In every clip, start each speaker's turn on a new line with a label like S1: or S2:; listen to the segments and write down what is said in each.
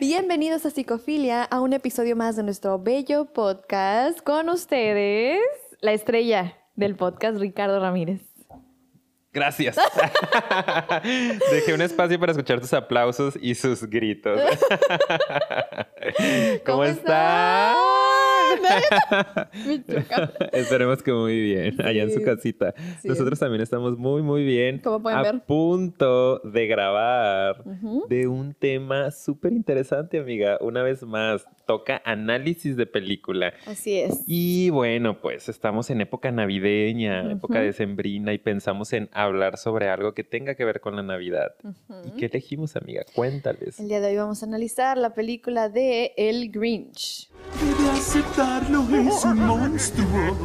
S1: Bienvenidos a Psicofilia, a un episodio más de nuestro bello podcast. Con ustedes, la estrella del podcast, Ricardo Ramírez.
S2: Gracias. Dejé un espacio para escuchar tus aplausos y sus gritos. ¿Cómo, estás? Esperemos que muy bien, allá en su casita. Nosotros también estamos muy, muy bien.
S1: Como pueden
S2: a punto de grabar de un tema súper interesante, amiga. Una vez más, toca análisis de película.
S1: Así es.
S2: Y bueno, pues estamos en época navideña, época decembrina, y pensamos en hablar sobre algo que tenga que ver con la Navidad. ¿Y qué elegimos, amiga? Cuéntales.
S1: El día de hoy vamos a analizar la película de El Grinch.
S3: Aceptarlo, es un monstruo.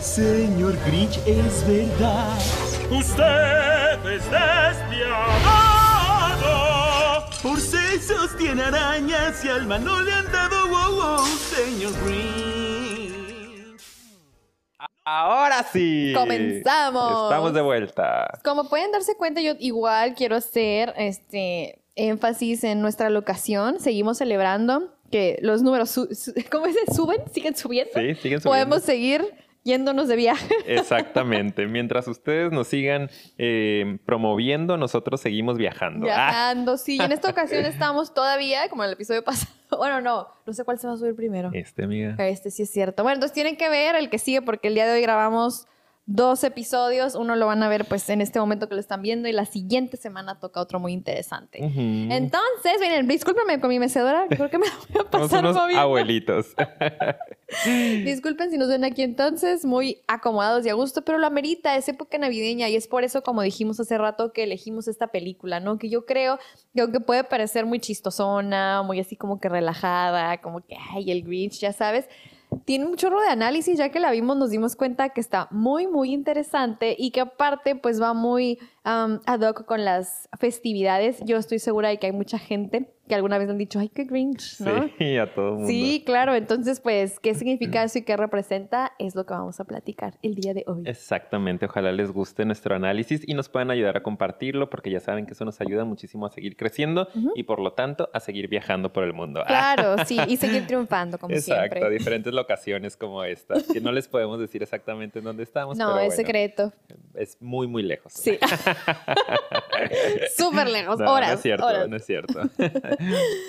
S3: Señor Grinch, es verdad. Usted es despiadado. Por sesos tiene arañas y alma no le han dado wow, wow, señor Grinch.
S2: Ahora sí.
S1: Comenzamos.
S2: Estamos de vuelta.
S1: Como pueden darse cuenta, yo igual quiero hacer este énfasis en nuestra locación. Seguimos celebrando que los números, ¿cómo es? ¿Suben? ¿Siguen subiendo?
S2: Sí, siguen subiendo.
S1: Podemos seguir yéndonos de viaje.
S2: Exactamente. Mientras ustedes nos sigan eh, promoviendo, nosotros seguimos viajando.
S1: Viajando, sí. Y en esta ocasión estamos todavía, como en el episodio pasado. Bueno, no, no sé cuál se va a subir primero.
S2: Este, amiga.
S1: Este sí es cierto. Bueno, entonces tienen que ver el que sigue porque el día de hoy grabamos dos episodios. Uno lo van a ver pues en este momento que lo están viendo y la siguiente semana toca otro muy interesante. Entonces, miren, discúlpenme con mi mecedora, creo que me voy a pasar
S2: unos abuelitos.
S1: Disculpen si nos ven aquí entonces, muy acomodados y a gusto, pero lo amerita, es época navideña y es por eso, como dijimos hace rato, que elegimos esta película, ¿no? Que yo creo que aunque puede parecer muy chistosona, muy así como que relajada, como que, ay, el Grinch, ya sabes, tiene un chorro de análisis, ya que la vimos nos dimos cuenta que está muy, muy interesante y que aparte pues va muy ad hoc con las festividades. Yo estoy segura de que hay mucha gente que alguna vez han dicho, ay, qué Grinch, ¿no?
S2: Sí, a todo mundo.
S1: Sí, claro. Entonces, pues, ¿qué significa eso y qué representa? Es lo que vamos a platicar el día de hoy.
S2: Exactamente. Ojalá les guste nuestro análisis y nos puedan ayudar a compartirlo porque ya saben que eso nos ayuda muchísimo a seguir creciendo y, por lo tanto, a seguir viajando por el mundo.
S1: Claro, sí. Y seguir triunfando, como siempre.
S2: Exacto. A diferentes locaciones como esta, que no les podemos decir exactamente en dónde estamos.
S1: No, es secreto.
S2: Es muy, muy lejos.
S1: Sí. Súper lejos,
S2: no,
S1: horas.
S2: No es cierto, no es cierto.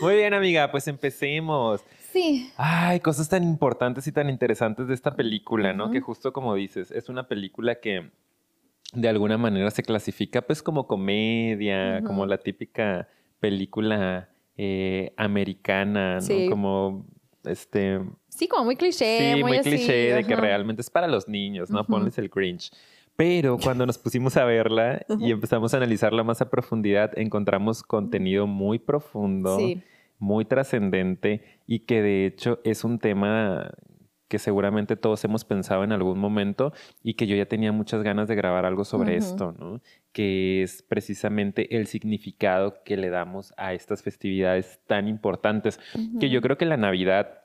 S2: Muy bien, amiga, pues empecemos.
S1: Sí.
S2: Ay, cosas tan importantes y tan interesantes de esta película, ¿no? Que justo como dices, es una película que de alguna manera se clasifica pues como comedia, como la típica película eh, americana, ¿no? Como este...
S1: Sí, como muy cliché.
S2: Sí, muy, cliché de que realmente es para los niños, ¿no? Ponles el Grinch. Pero cuando nos pusimos a verla y empezamos a analizarla más a profundidad, encontramos contenido muy profundo, muy trascendente y que de hecho es un tema que seguramente todos hemos pensado en algún momento y que yo ya tenía muchas ganas de grabar algo sobre esto, ¿no? Que es precisamente el significado que le damos a estas festividades tan importantes, que yo creo que la Navidad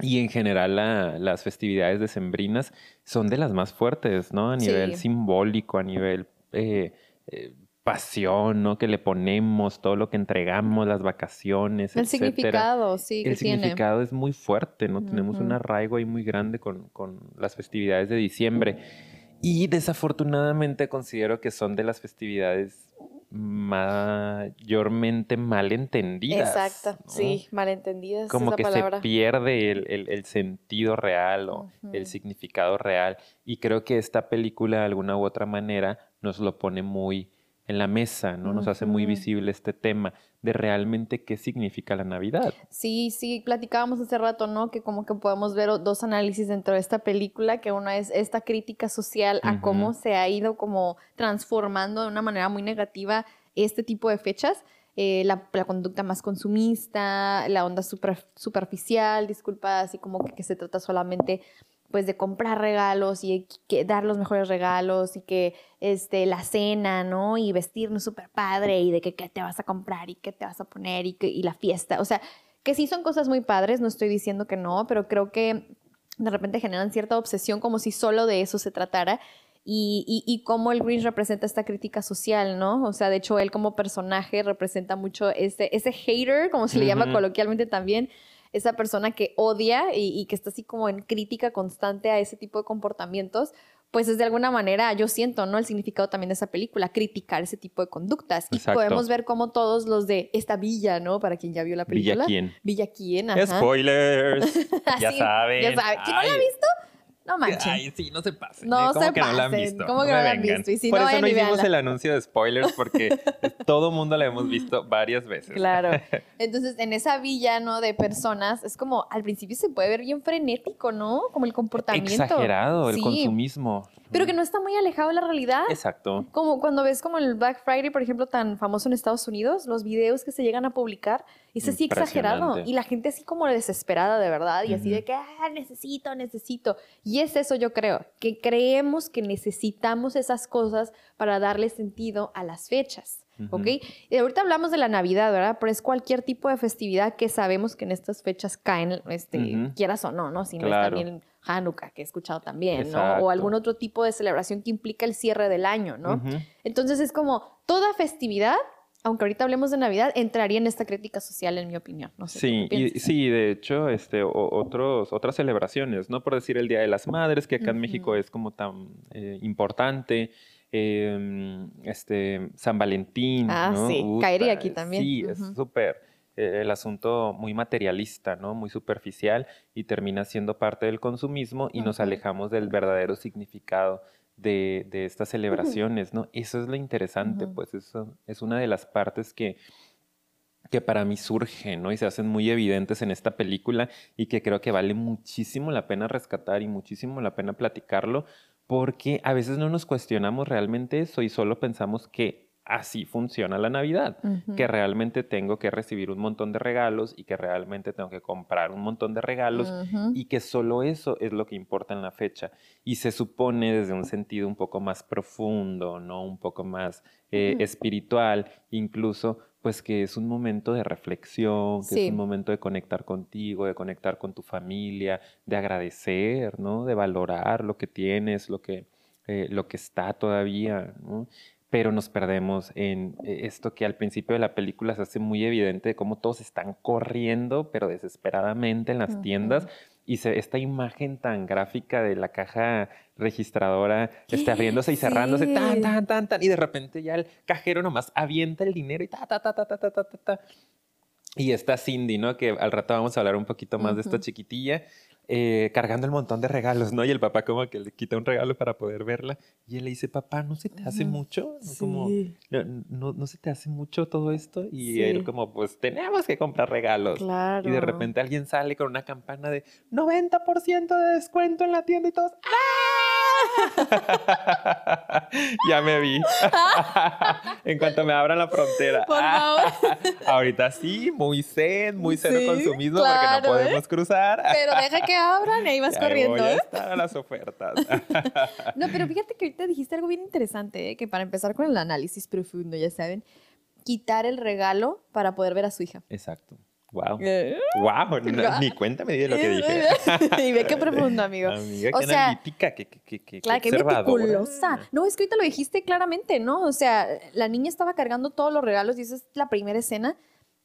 S2: y en general las festividades decembrinas son de las más fuertes, ¿no? A nivel simbólico, a nivel eh, eh, pasión, ¿no? Que le ponemos, todo lo que entregamos, las vacaciones,
S1: El significado, sí,
S2: El significado es muy fuerte, ¿no? Tenemos un arraigo ahí muy grande con, con las festividades de diciembre. Y desafortunadamente considero que son de las festividades mayormente malentendidas.
S1: Exacto, sí, malentendidas.
S2: Como
S1: que
S2: se pierde el, sentido real o el significado real. Y creo que esta película de alguna u otra manera nos lo pone muy en la mesa, ¿no? Nos hace muy visible este tema de realmente qué significa la Navidad.
S1: Sí, sí, platicábamos hace rato, ¿no? Que como que podemos ver dos análisis dentro de esta película, que una es esta crítica social a cómo se ha ido como transformando de una manera muy negativa este tipo de fechas. Eh, la, conducta más consumista, la onda super, superficial, disculpa, así como que, que se trata solamente pues de comprar regalos y que dar los mejores regalos y que este, la cena, ¿no? Y vestirnos súper padre y de que qué te vas a comprar y qué te vas a poner y, que, y la fiesta. O sea, que sí son cosas muy padres, no estoy diciendo que no, pero creo que de repente generan cierta obsesión como si solo de eso se tratara y, y, cómo el Grinch representa esta crítica social, ¿no? O sea, de hecho, él como personaje representa mucho ese, ese hater, como se le llama coloquialmente también, esa persona que odia y, que está así como en crítica constante a ese tipo de comportamientos, pues es de alguna manera, yo siento, ¿no? El significado también de esa película, criticar ese tipo de conductas. Y podemos ver cómo todos los de esta villa, ¿no? Para quien ya vio la película.
S2: Villa quién.
S1: Villa quién,
S2: ajá. Spoilers. ya saben.
S1: Ya saben. ¿Quién no la ha visto? No manches.
S2: Ay, sí, no se pasen.
S1: No
S2: ¿eh? ¿Cómo
S1: se
S2: que
S1: pasen.
S2: no la han visto?
S1: ¿Cómo que no, la han visto? Y si
S2: Por
S1: no,
S2: eso no hicimos el anuncio de spoilers porque todo mundo la hemos visto varias veces.
S1: Claro. Entonces, en esa villa, ¿no? De personas, es como, al principio se puede ver bien frenético, ¿no? Como el comportamiento.
S2: Exagerado, el
S1: Sí.
S2: consumismo.
S1: Pero que no está muy alejado de la realidad.
S2: Exacto.
S1: Como cuando ves como el Black Friday, por ejemplo, tan famoso en Estados Unidos, los videos que se llegan a publicar, es así exagerado. Y la gente así como desesperada de verdad, y así
S2: Ujú.
S1: de que, ah, necesito, necesito. Y es eso yo creo, que creemos que necesitamos esas cosas para darle sentido a las fechas. ¿Ok? Y ahorita hablamos de la Navidad, ¿verdad? Pero es cualquier tipo de festividad que sabemos que en estas fechas caen, este,
S2: Ujú.
S1: quieras o no, ¿no? Si no
S2: Claro.
S1: es también Hanukkah, que he escuchado también, ¿no? O algún otro tipo de celebración que implica el cierre del año, ¿no? Entonces es como toda festividad, aunque ahorita hablemos de Navidad, entraría en esta crítica social, en mi opinión. No sé, ¿tú
S2: Sí, y, sí, de hecho, este, o- otros, otras celebraciones, ¿no? Por decir el Día de las Madres, que acá en México es como tan eh, importante. em, este, San Valentín,
S1: Ah,
S2: ¿no?
S1: sí,
S2: Uta,
S1: caería aquí también.
S2: Sí, es
S1: Ujú.
S2: súper, el asunto muy materialista, ¿no? Muy superficial y termina siendo parte del consumismo y nos alejamos del verdadero significado de, de estas celebraciones, ¿no? Eso es lo interesante, pues eso es una de las partes que que para mí surgen, ¿no? Y se hacen muy evidentes en esta película y que creo que vale muchísimo la pena rescatar y muchísimo la pena platicarlo, porque a veces no nos cuestionamos realmente eso y solo pensamos que así funciona la Navidad, que realmente tengo que recibir un montón de regalos y que realmente tengo que comprar un montón de regalos y que solo eso es lo que importa en la fecha. Y se supone desde un sentido un poco más profundo, ¿no? Un poco más eh, espiritual, incluso, pues que es un momento de reflexión, que
S1: Sí.
S2: es un momento de conectar contigo, de conectar con tu familia, de agradecer, ¿no? De valorar lo que tienes, lo que, eh, lo que está todavía, ¿no? pero nos perdemos en eh, esto que al principio de la película se hace muy evidente de cómo todos están corriendo, pero desesperadamente en las tiendas. Y esta imagen tan gráfica de la caja registradora este, abriéndose y cerrándose, tan, tan, tan, tan, y de repente ya el cajero nomás avienta el dinero y ta, ta, ta, ta, ta, ta, ta, ta. Y esta Cindy, ¿no? Que al rato vamos a hablar un poquito más de esta chiquitilla eh, cargando el montón de regalos, ¿no? Y el papá como que le quita un regalo para poder verla. Y él le dice, papá, ¿no se te hace mucho? ¿No? Como,
S1: Sí.
S2: no, no, ¿no se te hace mucho todo esto? Y
S1: Sí.
S2: él como, pues tenemos que comprar regalos.
S1: Claro.
S2: Y de repente alguien sale con una campana de 90% de descuento en la tienda y todos. ¡Ah! ya me vi. en cuanto me abran la frontera.
S1: Por favor.
S2: Ahorita sí, muy zen, muy cero
S1: Sí,
S2: consumismo
S1: claro,
S2: porque no
S1: ¿eh?
S2: podemos cruzar.
S1: Pero deja que abran y ahí vas
S2: Ahí
S1: corriendo,
S2: voy a
S1: ¿eh?
S2: estar a las ofertas.
S1: No, pero fíjate que ahorita dijiste algo bien interesante, ¿eh? que para empezar con el análisis profundo, ya saben, quitar el regalo para poder ver a su hija.
S2: Exacto. Wow.
S1: Eh,
S2: Wow, ni cuenta me di de lo que dije.
S1: y ve qué profundo, amigo.
S2: Amiga,
S1: O
S2: qué
S1: sea,
S2: analítica, qué, qué, qué, qué
S1: Claro, qué
S2: observadora.
S1: meticulosa. No, es que ahorita lo dijiste claramente, ¿no? O sea, la niña estaba cargando todos los regalos y esa es la primera escena.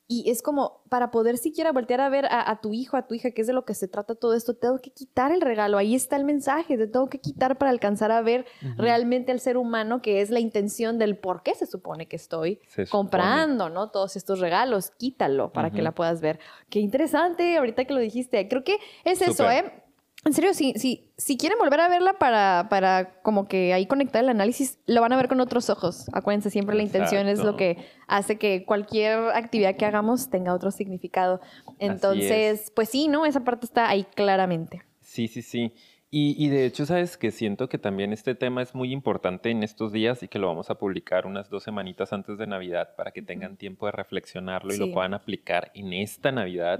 S1: Y es como, para poder siquiera voltear a ver a, a tu hijo, a tu hija, que es de lo que se trata todo esto, tengo que quitar el regalo. Ahí está el mensaje, te tengo que quitar para alcanzar a ver realmente al ser humano, que es la intención del por qué se supone que estoy
S2: Se supone.
S1: comprando, ¿no? Todos estos regalos, quítalo para que la puedas ver. Qué interesante, ahorita que lo dijiste. Creo que es eso. ¿eh? En serio, si, si, si quieren volver a verla para, para como que ahí conectar el análisis, lo van a ver con otros ojos. Acuérdense, siempre la intención es lo que hace que cualquier actividad que hagamos tenga otro significado. Entonces, pues sí, ¿no? Esa parte está ahí claramente.
S2: Sí, sí, sí. Y, y de hecho, sabes que siento que también este tema es muy importante en estos días y que lo vamos a publicar unas dos semanitas antes de Navidad para que tengan tiempo de reflexionarlo y lo puedan aplicar en esta Navidad.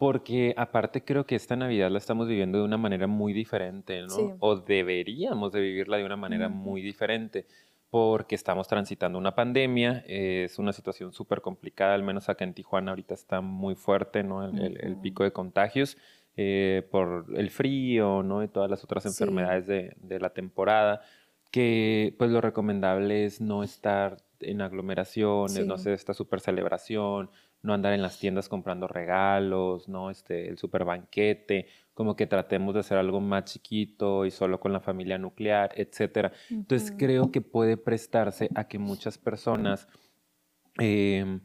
S2: Porque aparte creo que esta Navidad la estamos viviendo de una manera muy diferente, ¿no?
S1: Sí.
S2: O deberíamos de vivirla de una manera
S1: Ujú.
S2: muy diferente porque estamos transitando una pandemia, eh, es una situación súper complicada, al menos acá en Tijuana ahorita está muy fuerte, ¿no? El, el- el
S1: Ujú.
S2: pico de contagios eh, por el frío, ¿no? Y todas las otras
S1: Sí.
S2: enfermedades de, de la temporada. que pues lo recomendable es no estar en aglomeraciones, no hacer esta super celebración, no andar en las tiendas comprando regalos, ¿no? Este, el super banquete, como que tratemos de hacer algo más chiquito y solo con la familia nuclear, etcétera. Entonces creo que puede prestarse a que muchas personas em,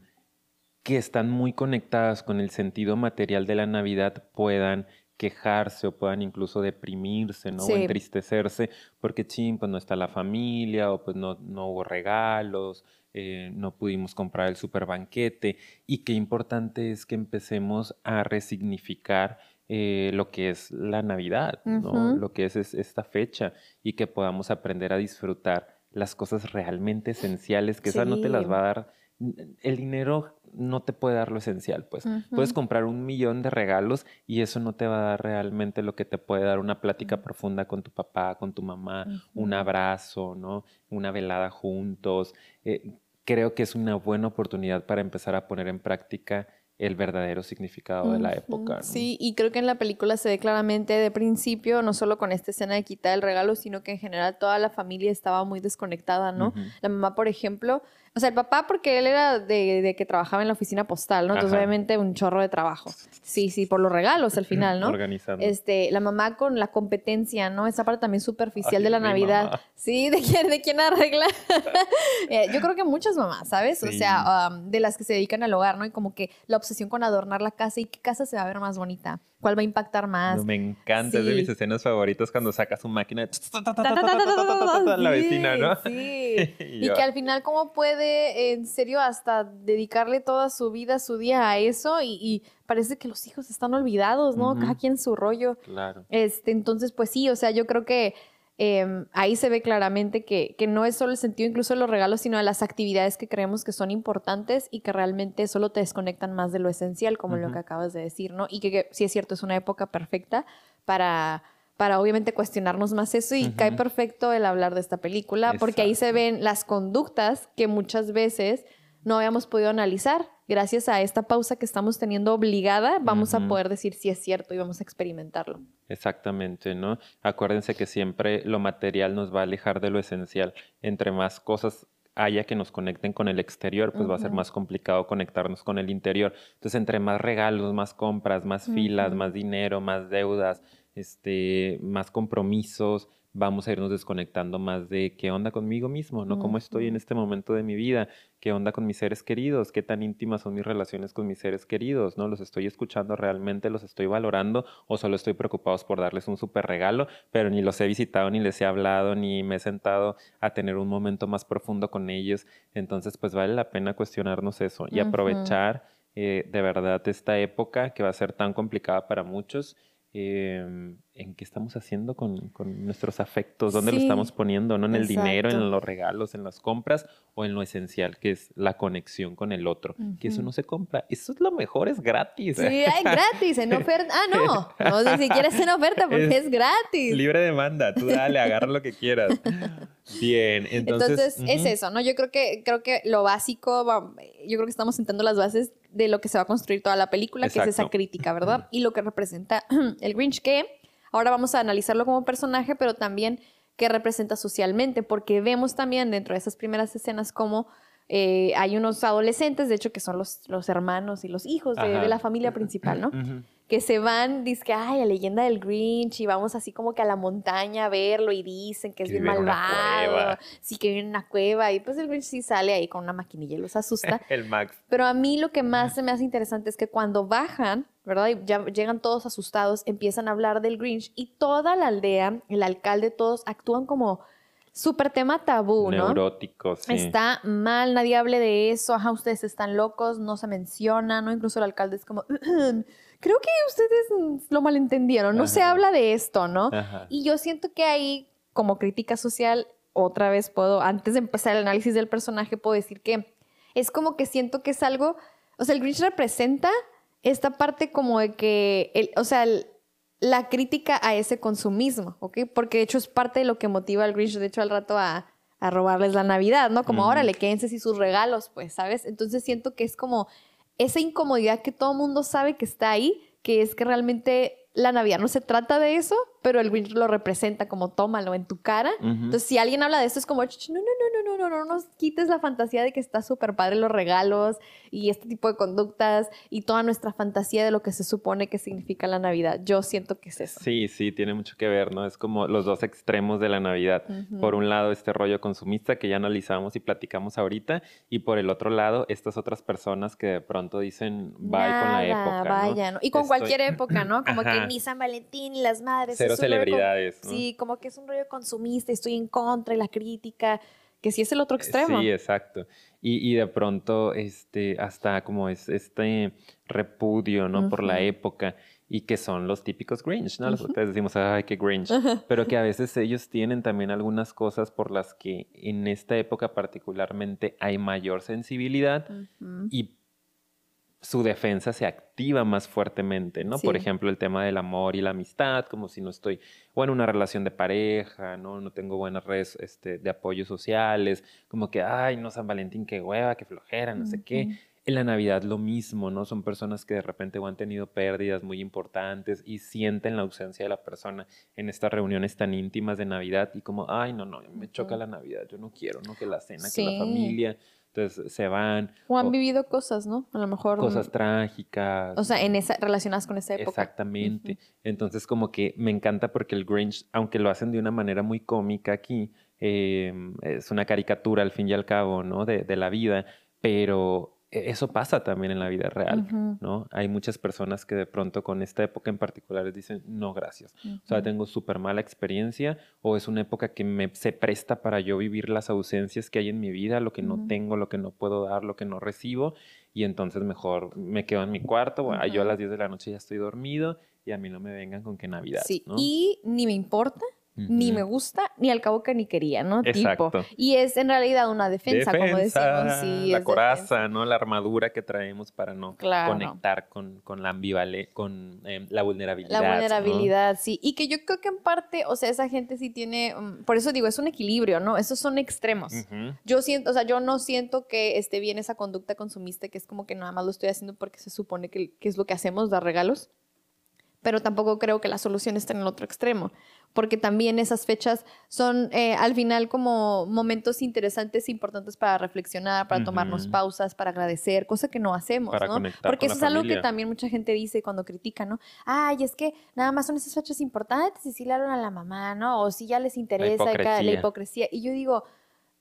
S2: que están muy conectadas con el sentido material de la Navidad puedan quejarse o puedan incluso deprimirse, ¿no? O entristecerse porque, ching, pues no está la familia o pues no, no hubo regalos, eh, no pudimos comprar el super banquete y qué importante es que empecemos a resignificar eh, lo que es la Navidad, ¿no? Lo que es, esta fecha y que podamos aprender a disfrutar las cosas realmente esenciales, que esa no te las va a dar el dinero no te puede dar lo esencial, pues. Puedes comprar un millón de regalos y eso no te va a dar realmente lo que te puede dar una plática profunda con tu papá, con tu mamá, un abrazo, ¿no? Una velada juntos. Eh, creo que es una buena oportunidad para empezar a poner en práctica el verdadero significado de la época.
S1: Sí, y creo que en la película se ve claramente de principio, no solo con esta escena de quitar el regalo, sino que en general toda la familia estaba muy desconectada, ¿no? La mamá, por ejemplo, o sea, el papá porque él era de, que trabajaba en la oficina postal, ¿no? Entonces, obviamente, un chorro de trabajo. Sí, sí, por los regalos al final, ¿no?
S2: Organizando.
S1: Este, la mamá con la competencia, ¿no? Esa parte también superficial de la Navidad. Sí, ¿de quién, de quién arregla? Eh, yo creo que muchas mamás, ¿sabes? O sea, um, de las que se dedican al hogar, ¿no? Y como que la obsesión con adornar la casa y qué casa se va a ver más bonita cuál va a impactar más.
S2: me encanta, es de mis escenas favoritas cuando sacas su máquina la vecina, ¿no?
S1: Sí. y que al final cómo puede en serio hasta dedicarle toda su vida, su día a eso y, parece que los hijos están olvidados, ¿no? Cada quien su rollo.
S2: Claro.
S1: Este, entonces, pues sí, o sea, yo creo que Em, ahí se ve claramente que, no es solo el sentido incluso de los regalos, sino de las actividades que creemos que son importantes y que realmente solo te desconectan más de lo esencial, como lo que acabas de decir, ¿no? Y que, sí es cierto, es una época perfecta para, para obviamente cuestionarnos más eso y cae perfecto el hablar de esta película, porque ahí se ven las conductas que muchas veces no habíamos podido analizar. Gracias a esta pausa que estamos teniendo obligada, vamos a poder decir si es cierto y vamos a experimentarlo.
S2: Exactamente, ¿no? Acuérdense que siempre lo material nos va a alejar de lo esencial. Entre más cosas haya que nos conecten con el exterior, pues va a ser más complicado conectarnos con el interior. Entonces, entre más regalos, más compras, más filas, más dinero, más deudas, este, más compromisos, vamos a irnos desconectando más de qué onda conmigo mismo, ¿no? ¿Cómo estoy en este momento de mi vida? ¿Qué onda con mis seres queridos? ¿Qué tan íntimas son mis relaciones con mis seres queridos? ¿No? ¿Los estoy escuchando realmente? ¿Los estoy valorando? ¿O solo estoy preocupado por darles un súper regalo? Pero ni los he visitado, ni les he hablado, ni me he sentado a tener un momento más profundo con ellos. Entonces, pues vale la pena cuestionarnos eso y aprovechar eh, de verdad esta época que va a ser tan complicada para muchos Em, en qué estamos haciendo con, nuestros afectos, dónde lo estamos poniendo, ¿no? En el dinero, en los regalos, en las compras o en lo esencial, que es la conexión con el otro. Que eso no se compra. Eso es lo mejor, es gratis.
S1: Sí, es gratis, en oferta. Ah, no. No, ni siquiera es en oferta porque es, gratis.
S2: Libre demanda. Tú dale, agarra lo que quieras. Bien, entonces.
S1: Entonces, es eso, ¿no? Yo creo que, creo que lo básico, yo creo que estamos sentando las bases de lo que se va a construir toda la película, que es esa crítica, ¿verdad? Y lo que representa el Grinch, que ahora vamos a analizarlo como personaje, pero también qué representa socialmente, porque vemos también dentro de esas primeras escenas cómo eh, hay unos adolescentes, de hecho, que son los, los hermanos y los hijos de, la familia principal, ¿no? que se van, que ay, la leyenda del Grinch, y vamos así como que a la montaña a verlo, y dicen que es bien malvado, sí, que vive en una cueva, y pues el Grinch sí sale ahí con una maquinilla y los asusta.
S2: el Max.
S1: Pero a mí lo que más se me hace interesante es que cuando bajan, ¿verdad? Y ya llegan todos asustados, empiezan a hablar del Grinch, y toda la aldea, el alcalde, todos actúan como súper tema tabú,
S2: ¿no? Neurótico, sí.
S1: Está mal, nadie hable de eso, ajá, ustedes están locos, no se menciona, ¿no? Incluso el alcalde es como, creo que ustedes lo malentendieron, no se habla de esto, ¿no? Y yo siento que ahí, como crítica social, otra vez puedo, antes de empezar el análisis del personaje, puedo decir que es como que siento que es algo, o sea, el Grinch representa esta parte como de que, el, o sea, la crítica a ese consumismo, ¿ok? Porque de hecho es parte de lo que motiva al Grinch, de hecho, al rato a, robarles la Navidad, ¿no? Como, ahora le quédense y sus regalos, pues, ¿sabes? Entonces siento que es como esa incomodidad que todo mundo sabe que está ahí, que es que realmente la Navidad no se trata de eso, pero el Grinch lo representa como tómalo en tu cara. Entonces, si alguien habla de esto, es como, no, no, no, no, no, no, no nos quites la fantasía de que está súper padre los regalos y este tipo de conductas y toda nuestra fantasía de lo que se supone que significa la Navidad. Yo siento que es eso.
S2: Sí, sí, tiene mucho que ver, ¿no? Es como los dos extremos de la Navidad. Por un lado, este rollo consumista que ya analizamos y platicamos ahorita, y por el otro lado, estas otras personas que de pronto dicen, bye con la época.
S1: Vaya, ¿no? Y con cualquier época, ¿no? Como que ni San Valentín ni las madres.
S2: Cero celebridades.
S1: Sí, como que es un rollo consumista, estoy en contra y la crítica que sí es el otro extremo.
S2: Sí, exacto. Y, y de pronto, este, hasta como es este repudio, ¿no? Por la época y que son los típicos Grinch, ¿no? Los ustedes decimos, ay, qué Grinch, pero que a veces ellos tienen también algunas cosas por las que en esta época particularmente hay mayor sensibilidad y su defensa se activa más fuertemente, ¿no? Por ejemplo, el tema del amor y la amistad, como si no estoy o en una relación de pareja, ¿no? No tengo buenas redes este, de apoyo sociales, como que, ay, no, San Valentín, qué hueva, qué flojera, no sé qué. En la Navidad lo mismo, ¿no? Son personas que de repente han tenido pérdidas muy importantes y sienten la ausencia de la persona en estas reuniones tan íntimas de Navidad y como, ay, no, no, me choca la Navidad, yo no quiero, ¿no? Que la cena, que la familia. Entonces se van.
S1: O han vivido cosas, ¿no? A lo mejor.
S2: Cosas trágicas.
S1: O sea, en esa, relacionadas con esa época.
S2: Exactamente. Entonces, como que me encanta porque el Grinch, aunque lo hacen de una manera muy cómica aquí, em, es una caricatura al fin y al cabo, ¿no? De, de la vida, pero eso pasa también en la vida real, ¿no? Hay muchas personas que de pronto con esta época en particular dicen, no, gracias. O sea, tengo súper mala experiencia o es una época que me se presta para yo vivir las ausencias que hay en mi vida, lo que no tengo, lo que no puedo dar, lo que no recibo. Y entonces mejor me quedo en mi cuarto, bueno, yo a las 10 de la noche ya estoy dormido y a mí no me vengan con que Navidad. Sí,
S1: y ni me importa ni me gusta, ni al cabo que ni quería, ¿no? Exacto. Tipo. Y es en realidad una defensa, como decimos. Sí,
S2: la coraza, ¿no? La armadura que traemos para no conectar con, con la ambivalencia, con em, la vulnerabilidad.
S1: La vulnerabilidad, sí. Y que yo creo que en parte, o sea, esa gente sí tiene, mm, por eso digo, es un equilibrio, ¿no? Esos son extremos. Yo siento, o sea, yo no siento que esté bien esa conducta consumista, que es como que nada más lo estoy haciendo porque se supone que, que es lo que hacemos, dar regalos pero tampoco creo que la solución esté en el otro extremo, porque también esas fechas son eh, al final como momentos interesantes e importantes para reflexionar, para tomarnos pausas, para agradecer, cosa que no hacemos, ¿no? Porque eso es algo que también mucha gente dice cuando critica, ¿no? Ay, es que nada más son esas fechas importantes y si le hablan a la mamá, ¿no? O si ya les interesa la hipocresía. La hipocresía. Y yo digo,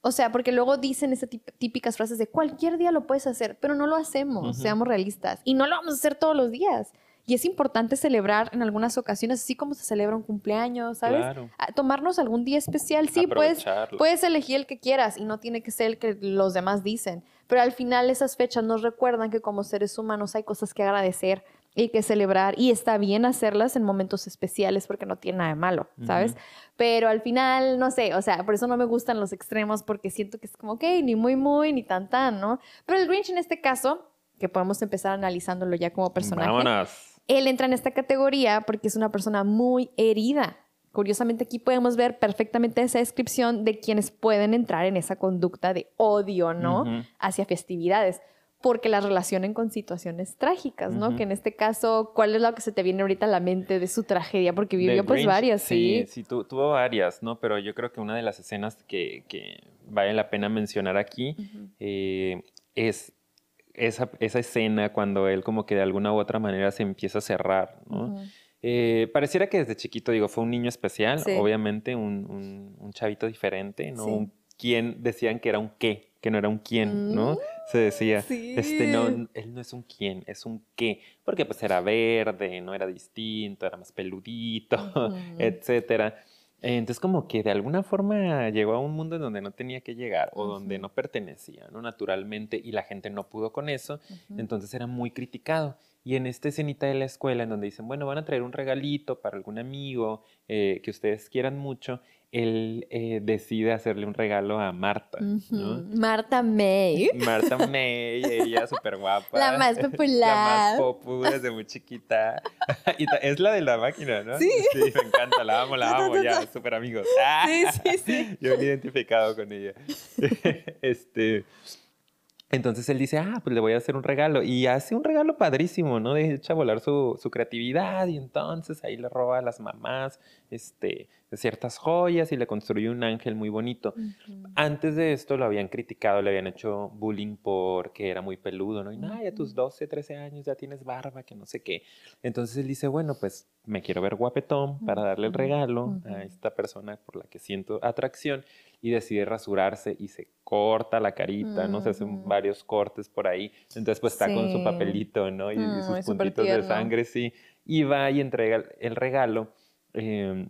S1: o sea, porque luego dicen esas típicas frases de cualquier día lo puedes hacer, pero no lo hacemos, seamos realistas. Y no lo vamos a hacer todos los días. Y es importante celebrar en algunas ocasiones, así como se celebra un cumpleaños, ¿sabes? Claro. Ah, tomarnos algún día especial. Sí, puedes, puedes elegir el que quieras y no tiene que ser el que los demás dicen. Pero al final esas fechas nos recuerdan que como seres humanos hay cosas que agradecer y que celebrar y está bien hacerlas en momentos especiales porque no tiene nada de malo, ¿sabes? Pero al final, no sé, o sea, por eso no me gustan los extremos porque siento que es como, ok, ni muy, muy, ni tan, tan, ¿no? Pero el Grinch en este caso, que podemos empezar analizándolo ya como personaje. Vámonos él entra en esta categoría porque es una persona muy herida. Curiosamente aquí podemos ver perfectamente esa descripción de quienes pueden entrar en esa conducta de odio, ¿no? Hacia festividades, porque las relacionen con situaciones trágicas, ¿no? Que en este caso, ¿cuál es lo que se te viene ahorita a la mente de su tragedia? Porque vivió pues varias,
S2: sí. Sí, tuvo varias, ¿no? Pero yo creo que una de las escenas que, vale la pena mencionar aquí eh, es esa, esa, escena cuando él como que de alguna u otra manera se empieza a cerrar, ¿no? Eh, pareciera que desde chiquito, digo, fue un niño especial, obviamente, un, un, chavito diferente, ¿no? Un quien decían que era un qué, que no era un quién, ¿no? Mm, se decía, este, no, él no es un quién, es un qué, porque pues era verde, no era distinto, era más peludito, etcétera. Entonces como que de alguna forma llegó a un mundo en donde no tenía que llegar o donde no pertenecía, ¿no? Naturalmente, y la gente no pudo con eso, entonces era muy criticado. Y en esta escenita de la escuela en donde dicen, bueno, van a traer un regalito para algún amigo eh, que ustedes quieran mucho, él eh, decide hacerle un regalo a Marta. ¿no?
S1: Marta May.
S2: Marta May, ella súper guapa.
S1: La más popular.
S2: La más popular desde muy chiquita. y es la de la máquina, ¿no?
S1: Sí.
S2: Sí, me encanta, la amo, la amo, ya, súper amigos.
S1: sí, sí, sí.
S2: Yo me he identificado con ella. este... Entonces él dice, ah, pues le voy a hacer un regalo. Y hace un regalo padrísimo, ¿no? De echa volar su, su, creatividad. Y entonces ahí le roba a las mamás este, ciertas joyas y le construye un ángel muy bonito. Antes de esto lo habían criticado, le habían hecho bullying porque era muy peludo, ¿no? Y nada, a tus 12, 13 años ya tienes barba, que no sé qué. Entonces él dice, bueno, pues me quiero ver guapetón para darle el regalo a esta persona por la que siento atracción y decide rasurarse y se corta la carita, ¿no? Se hacen varios cortes por ahí. Entonces, pues está con su papelito, ¿no? Y, sus puntitos de sangre, sí. Y va y entrega el regalo eh,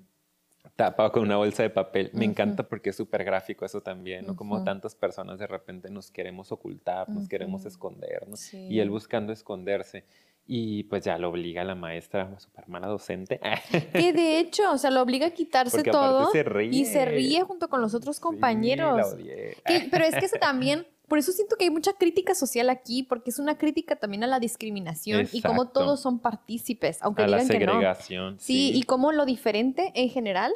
S2: tapado con una bolsa de papel. Me encanta porque es súper gráfico eso también, ¿no? Como tantas personas de repente nos queremos ocultar, nos queremos esconder, ¿no? Y él buscando esconderse. Y pues ya lo obliga a la maestra, su hermana docente.
S1: Que de hecho, o sea, lo obliga a quitarse todo. Y se ríe junto con los otros compañeros. pero es que eso también, por eso siento que hay mucha crítica social aquí, porque es una crítica también a la discriminación y cómo todos son partícipes, aunque a digan la segregación, que no. Sí, y cómo lo diferente en general,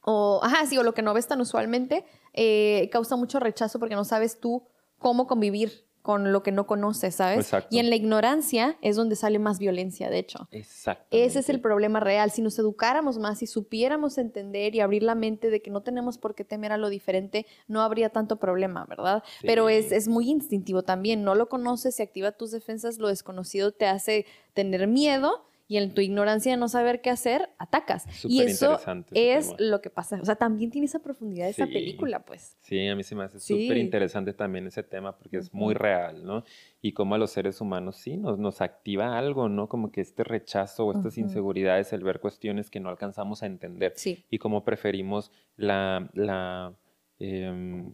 S1: o, ajá, sí, o lo que no ves tan usualmente, eh, causa mucho rechazo porque no sabes tú cómo convivir con lo que no conoces, ¿sabes? Y en la ignorancia es donde sale más violencia, de hecho. Exacto. Ese es el problema real. Si nos educáramos más, si supiéramos entender y abrir la mente de que no tenemos por qué temer a lo diferente, no habría tanto problema, ¿verdad? Pero es, es muy instintivo también. No lo conoces, se activa tus defensas, lo desconocido te hace tener miedo y en tu ignorancia de no saber qué hacer, atacas. y eso es lo que pasa. O sea, también tiene esa profundidad esa película, pues.
S2: Sí, a mí se me hace súper interesante también ese tema porque es muy real, ¿no? Y como a los seres humanos sí nos, nos activa algo, ¿no? Como que este rechazo o estas inseguridades, el ver cuestiones que no alcanzamos a entender. Sí. Y cómo preferimos la, la em,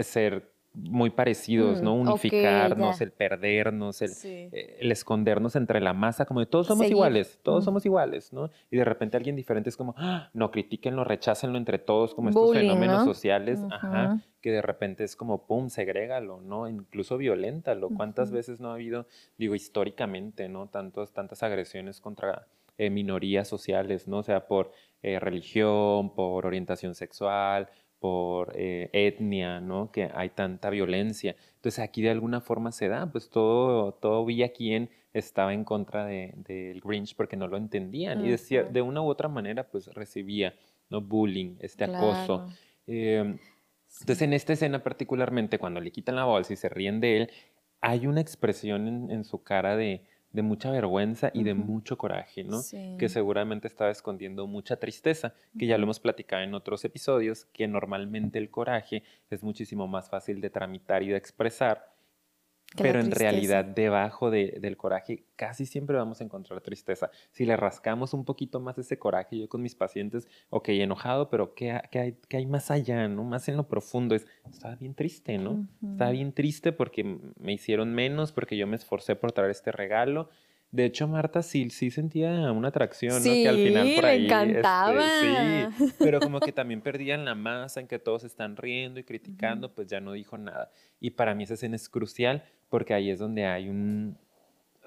S2: ser muy parecidos, ¿no? Mm, Unificarnos, el perdernos, eh, el, escondernos entre la masa, como de todos somos iguales, todos somos iguales, ¿no? Y de repente alguien diferente es como, ¡Ah! no, critiquenlo, rechácenlo entre todos, como estos fenómenos sociales, ajá, que de repente es como, pum, segrégalo, ¿no? Incluso violentalo. ¿Cuántas veces no ha habido, digo, históricamente, ¿no? Tantos, tantas agresiones contra eh, minorías sociales, ¿no? O sea, por eh, religión, por orientación sexual, por eh, etnia, ¿no? Que hay tanta violencia. Entonces aquí de alguna forma se da, pues todo, todo Villa quien estaba en contra del de, Grinch porque no lo entendían y decía, de una u otra manera pues recibía, ¿no? Bullying, este acoso. Em, entonces en esta escena particularmente, cuando le quitan la bolsa y se ríen de él, hay una expresión en su cara de, de mucha vergüenza y de mucho coraje, ¿no? Que seguramente estaba escondiendo mucha tristeza, que ya lo hemos platicado en otros episodios, que normalmente el coraje es muchísimo más fácil de tramitar y de expresar pero en realidad debajo del coraje casi siempre vamos a encontrar tristeza. Si le rascamos un poquito más ese coraje, yo con mis pacientes, ok, enojado, pero ¿qué, hay, qué hay, más allá, no? Más en lo profundo. Es, estaba bien triste, ¿no? Estaba bien triste porque me hicieron menos, porque yo me esforcé por traer este regalo de hecho, Marta sí, sí sentía una atracción, ¿no? Que al final por ahí. Le este, encantaba. sí, pero como que también perdían la masa en que todos están riendo y criticando, pues ya no dijo nada. Y para mí esa escena es crucial porque ahí es donde hay un.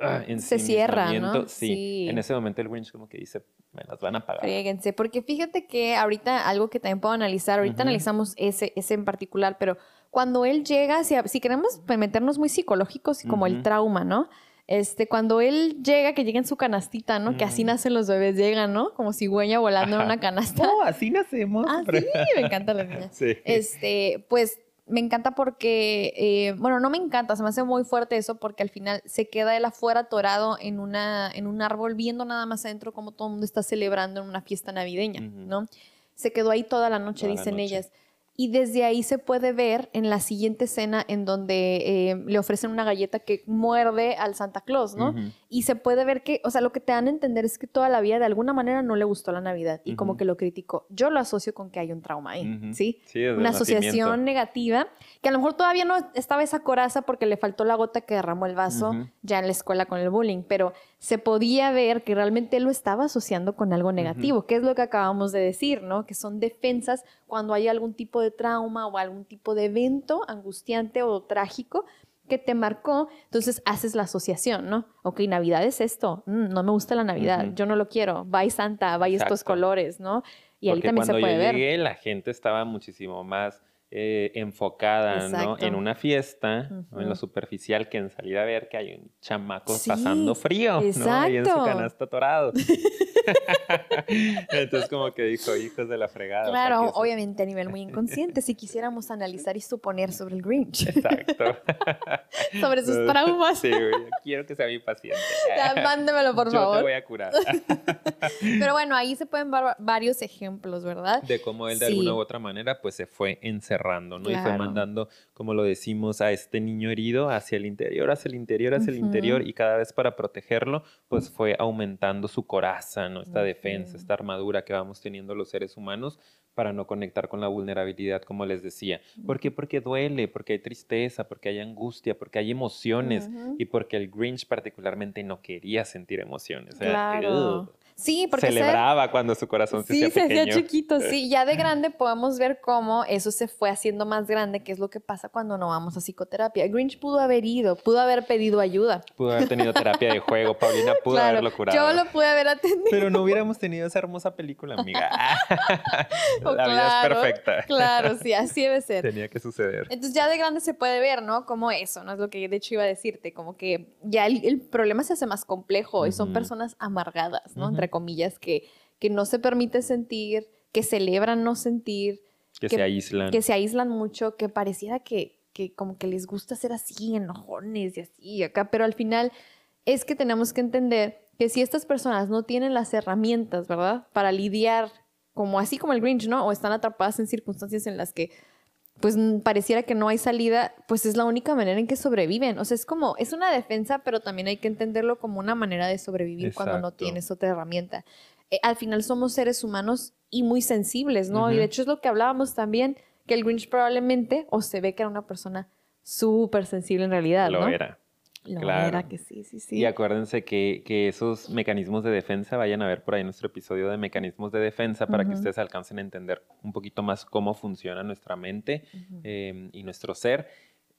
S2: Ah, Se cierra, ¿no? Sí. En ese momento el Grinch como que dice, me las van a pagar.
S1: Fíjense, porque fíjate que ahorita algo que también puedo analizar, ahorita analizamos ese, ese en particular, pero cuando él llega, si, si queremos meternos muy psicológicos, como el trauma, ¿no? Este, cuando él llega, que llega en su canastita, ¿no? Que así mm. nacen los bebés, llegan, ¿no? Como cigüeña volando en una canasta.
S2: No, así nacemos.
S1: Ah, sí, me encanta la niña. Sí. Este, pues me encanta porque, eh, bueno, no me encanta, se me hace muy fuerte eso porque al final se queda él afuera atorado en, una, en un árbol viendo nada más adentro como todo el mundo está celebrando en una fiesta navideña, ¿no? Se quedó ahí toda la noche, dicen ellas. Y desde ahí se puede ver en la siguiente escena en donde eh, le ofrecen una galleta que muerde al Santa Claus, ¿no? Y se puede ver que, o sea, lo que te dan a entender es que toda la vida de alguna manera no le gustó la Navidad y como que lo criticó. Yo lo asocio con que hay un trauma ahí, ¿sí? sí una asociación negativa, que a lo mejor todavía no estaba esa coraza porque le faltó la gota que derramó el vaso ya en la escuela con el bullying, pero se podía ver que realmente él lo estaba asociando con algo negativo, que es lo que acabamos de decir, ¿no? Que son defensas cuando hay algún tipo de trauma o algún tipo de evento angustiante o trágico que te marcó, entonces haces la asociación, ¿no? Ok, Navidad es esto, mm, no me gusta la Navidad, yo no lo quiero, bye Santa, bye estos colores, ¿no?
S2: Y ahí también se puede yo ver. Llegué, la gente estaba muchísimo más eh, enfocada ¿no? en una fiesta, en lo superficial, que en salir a ver que hay un chamaco pasando frío, ¿no? Y en su canasta atorado. Entonces como que dijo, hijos de la fregada.
S1: Claro, obviamente a nivel muy inconsciente, si quisiéramos analizar y suponer sobre el Grinch. Exacto. sobre sus traumas.
S2: Sí, quiero que sea mi paciente.
S1: Ya, mándemelo, por favor.
S2: Yo te voy a curar.
S1: Pero bueno, ahí se pueden ver varios ejemplos, ¿verdad?
S2: De cómo él de alguna u otra manera pues se fue encerrando ¿no? Y fue mandando, como lo decimos, a este niño herido hacia el interior, hacia el interior, hacia el interior, y cada vez para protegerlo, pues fue aumentando su coraza, ¿no? Esta defensa, esta armadura que vamos teniendo los seres humanos para no conectar con la vulnerabilidad, como les decía. ¿Por qué? Porque duele, porque hay tristeza, porque hay angustia, porque hay emociones, y porque el Grinch particularmente no quería sentir emociones.
S1: claro. Sí, porque
S2: celebraba cuando su corazón se hacía pequeño.
S1: Sí, se hacía chiquito, sí. Ya de grande podemos ver cómo eso se fue haciendo más grande, que es lo que pasa cuando no vamos a psicoterapia. Grinch pudo haber ido, pudo haber pedido ayuda.
S2: Pudo haber tenido terapia de juego, Paulina pudo haberlo curado.
S1: Yo lo pude haber atendido.
S2: Pero no hubiéramos tenido esa hermosa película, amiga. La vida es perfecta.
S1: Claro, sí, así debe ser.
S2: Tenía que suceder.
S1: Entonces ya de grande se puede ver, ¿no? Como eso, ¿no? Es lo que de hecho iba a decirte, como que ya el, problema se hace más complejo y son personas amargadas, ¿no? Comillas, que, que no se permite sentir, que celebran no sentir.
S2: Que, se aíslan.
S1: Que se aíslan mucho, que pareciera que, que como que les gusta ser así, enojones y así acá, pero al final es que tenemos que entender que si estas personas no tienen las herramientas, ¿verdad? Para lidiar como así como el Grinch, ¿no? O están atrapadas en circunstancias en las que pues pareciera que no hay salida, pues es la única manera en que sobreviven. O sea, es como, es una defensa, pero también hay que entenderlo como una manera de sobrevivir cuando no tienes otra herramienta. Eh, al final somos seres humanos y muy sensibles, ¿no? Y de hecho es lo que hablábamos también, que el Grinch probablemente, o se ve que era una persona súper sensible en realidad,
S2: lo era
S1: claro. que sí, sí, sí.
S2: Y acuérdense que, que, esos mecanismos de defensa, vayan a ver por ahí nuestro episodio de mecanismos de defensa para que ustedes alcancen a entender un poquito más cómo funciona nuestra mente em, y nuestro ser.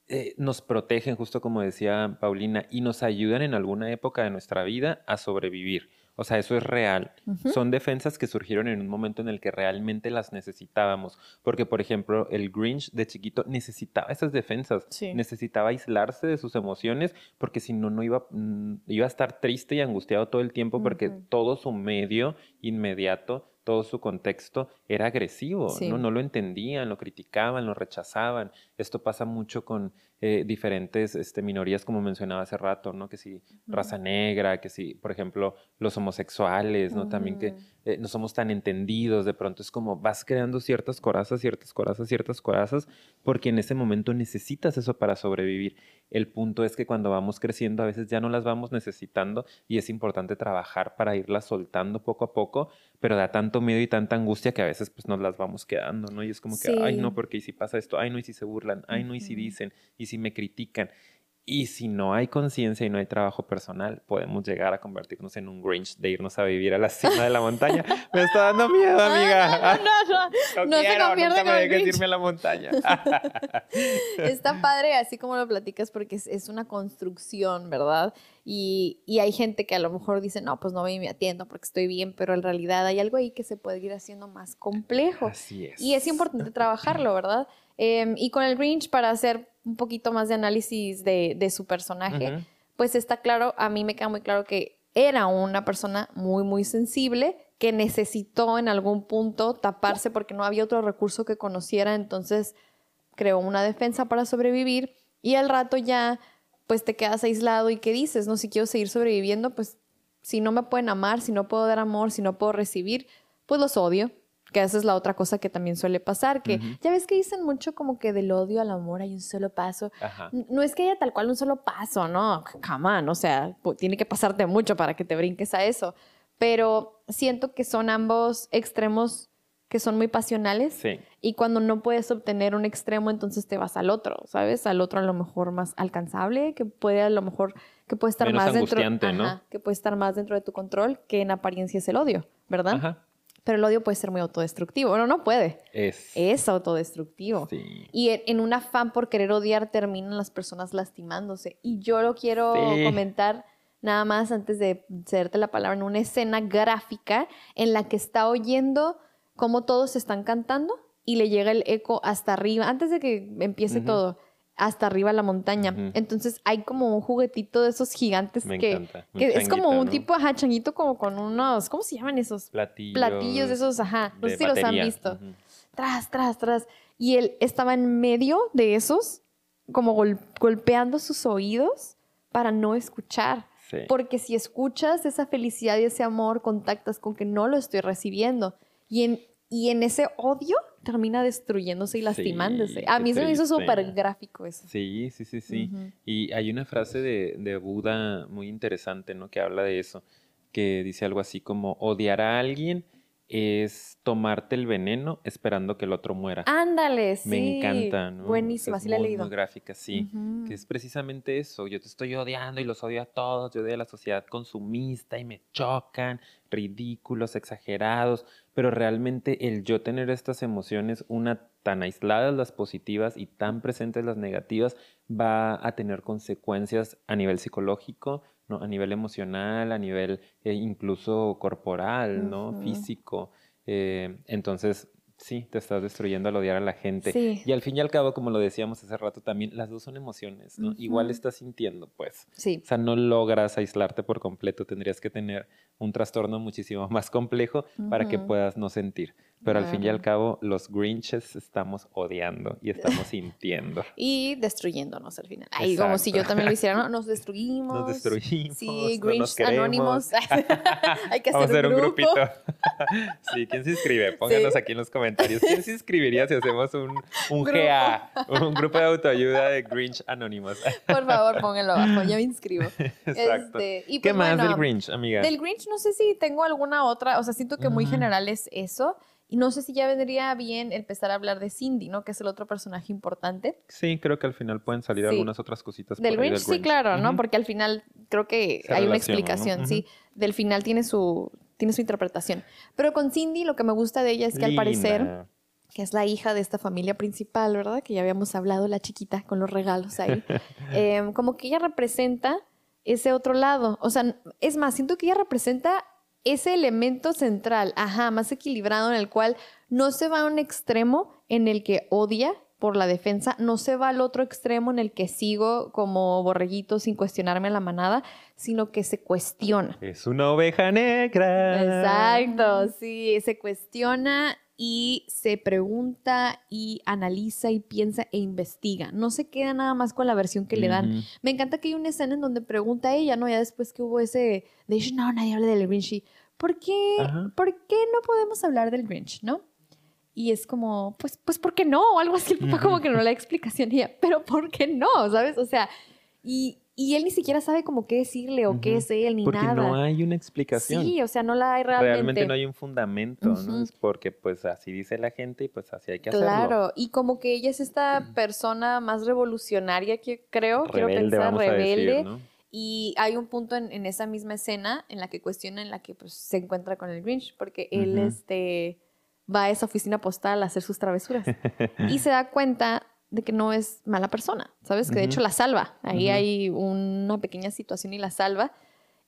S2: Eh, nos protegen, justo como decía Paulina, y nos ayudan en alguna época de nuestra vida a sobrevivir. O sea, eso es real. Son defensas que surgieron en un momento en el que realmente las necesitábamos. Porque, por ejemplo, el Grinch de chiquito necesitaba esas defensas. Necesitaba aislarse de sus emociones porque si no, no iba, mm, iba a estar triste y angustiado todo el tiempo porque todo su medio inmediato todo su contexto era agresivo, ¿no? no lo entendían, lo criticaban, lo rechazaban. Esto pasa mucho con eh, diferentes este, minorías, como mencionaba hace rato, ¿no? Que si raza negra, que si, por ejemplo, los homosexuales, ¿no? También que eh, no somos tan entendidos, de pronto es como vas creando ciertas corazas, ciertas corazas, ciertas corazas, porque en ese momento necesitas eso para sobrevivir. El punto es que cuando vamos creciendo a veces ya no las vamos necesitando y es importante trabajar para irlas soltando poco a poco, pero da tanto miedo y tanta angustia que a veces pues nos las vamos quedando, ¿no? Y es como que, ay no, porque y si pasa esto, ay no, y si se burlan, ay no, y si dicen, y si me critican. Y si no hay conciencia y no hay trabajo personal, podemos llegar a convertirnos en un Grinch de irnos a vivir a la cima de la montaña. Me está dando miedo, amiga.
S1: No, no, no. No, se convierte
S2: nunca me irme a la montaña.
S1: está padre así como lo platicas porque es, una construcción, ¿verdad? Y, y, hay gente que a lo mejor dice, no, pues no voy y me atiendo porque estoy bien, pero en realidad hay algo ahí que se puede ir haciendo más complejo.
S2: Así es.
S1: Y es importante trabajarlo, ¿verdad? Em, y con el Grinch, para hacer un poquito más de análisis de, su personaje, pues está claro, a mí me queda muy claro que era una persona muy, muy sensible que necesitó en algún punto taparse porque no había otro recurso que conociera, entonces creó una defensa para sobrevivir y al rato ya pues te quedas aislado y qué dices, no, si quiero seguir sobreviviendo, pues si no me pueden amar, si no puedo dar amor, si no puedo recibir, pues los odio que esa es la otra cosa que también suele pasar, que ya ves que dicen mucho como que del odio al amor hay un solo paso. No es que haya tal cual un solo paso, no, come o sea, tiene que pasarte mucho para que te brinques a eso. Pero siento que son ambos extremos que son muy pasionales. Y cuando no puedes obtener un extremo, entonces te vas al otro, ¿sabes? Al otro a lo mejor más alcanzable, que puede a lo mejor, que puede estar más dentro. Que puede estar más dentro de tu control, que en apariencia es el odio, ¿verdad? Ajá pero el odio puede ser muy autodestructivo. Bueno, no puede.
S2: Es.
S1: Es autodestructivo.
S2: Sí.
S1: Y en, un afán por querer odiar terminan las personas lastimándose. Y yo lo quiero comentar nada más antes de cederte la palabra, en una escena gráfica en la que está oyendo cómo todos están cantando y le llega el eco hasta arriba, antes de que empiece todo, hasta arriba la montaña. Entonces hay como un juguetito de esos gigantes que, que es como un tipo, ajá, changuito como con unos, ¿cómo se llaman esos?
S2: Platillos.
S1: Platillos de esos, ajá. No sé si los han visto. Tras, tras, tras. Y él estaba en medio de esos, como golpeando sus oídos para no escuchar. Porque si escuchas esa felicidad y ese amor, contactas con que no lo estoy recibiendo. Y en, y en ese odio termina destruyéndose y lastimándose. a mí se me hizo súper gráfico eso.
S2: Sí, sí, sí, sí. Y hay una frase de, de Buda muy interesante, ¿no? Que habla de eso, que dice algo así como, odiar a alguien es tomarte el veneno esperando que el otro muera.
S1: Ándale, sí.
S2: Me encanta, ¿no?
S1: Buenísima, así la he leído.
S2: Muy gráfica, sí. Que es precisamente eso. Yo te estoy odiando y los odio a todos. Yo odio a la sociedad consumista y me chocan, ridículos, exagerados. Pero realmente el yo tener estas emociones, una tan aisladas las positivas y tan presentes las negativas, va a tener consecuencias a nivel psicológico, ¿no? A nivel emocional, a nivel eh, incluso corporal, ¿no? Físico. Eh, entonces, Sí, te estás destruyendo al odiar a la gente. Y al fin y al cabo, como lo decíamos hace rato también, las dos son emociones, ¿no? Igual estás sintiendo, pues.
S1: Sí.
S2: O sea, no logras aislarte por completo, tendrías que tener un trastorno muchísimo más complejo para que puedas no sentir. Pero al fin y al cabo, los Grinches estamos odiando y estamos sintiendo.
S1: y destruyéndonos al final. Ahí, como si yo también lo hiciera, ¿no? Nos destruimos.
S2: Nos destruimos.
S1: Sí, Grinch anónimos.
S2: Hay que hacer, un, grupito. sí, ¿quién se inscribe? Pónganos aquí en los comentarios. ¿Quién se inscribiría si hacemos un, un GA, un grupo de autoayuda de Grinch anónimos?
S1: Por favor, pónganlo abajo. Yo me inscribo.
S2: Exacto. Este, y ¿Qué pues más del Grinch, amiga?
S1: Del Grinch no sé si tengo alguna otra. O sea, siento que muy general es eso. Y no sé si ya vendría bien empezar a hablar de Cindy, ¿no? Que es el otro personaje importante.
S2: Sí, creo que al final pueden salir algunas otras cositas.
S1: Del, Grinch, sí, claro, ¿no? Porque al final creo que hay una explicación, sí. Del final tiene su, tiene su interpretación. Pero con Cindy lo que me gusta de ella es que al parecer, que es la hija de esta familia principal, ¿verdad? Que ya habíamos hablado, la chiquita, con los regalos ahí. Em, como que ella representa ese otro lado. O sea, es más, siento que ella representa ese elemento central, ajá, más equilibrado en el cual no se va a un extremo en el que odia por la defensa, no se va al otro extremo en el que sigo como borreguito sin cuestionarme la manada, sino que se cuestiona.
S2: Es una oveja negra.
S1: Exacto, sí, se cuestiona y se pregunta y analiza y piensa e investiga. No se queda nada más con la versión que le dan. Me encanta que hay una escena en donde pregunta a ella, ¿no? Ya después que hubo ese de, no, nadie habla del Grinch. ¿Por qué, ¿Por qué no podemos hablar del Grinch, no? Y es como, pues, pues, ¿por qué no? O algo así, el papá como que no le da explicación. Y ella, pero ¿por qué no? ¿Sabes? O sea, y, y él ni siquiera sabe como qué decirle o qué es él ni
S2: porque
S1: nada.
S2: Porque no hay una explicación.
S1: Sí, o sea, no la hay realmente.
S2: Realmente no hay un fundamento, ¿no? Es porque pues así dice la gente y pues así hay que hacerlo.
S1: Claro, y como que ella es esta persona más revolucionaria que creo, quiero pensar, rebelde. Y hay un punto en, esa misma escena en la que cuestiona, en la que pues, se encuentra con el Grinch, porque él este, va a esa oficina postal a hacer sus travesuras. y se da cuenta de que no es mala persona, ¿sabes? Que de hecho la salva. Ahí hay una pequeña situación y la salva.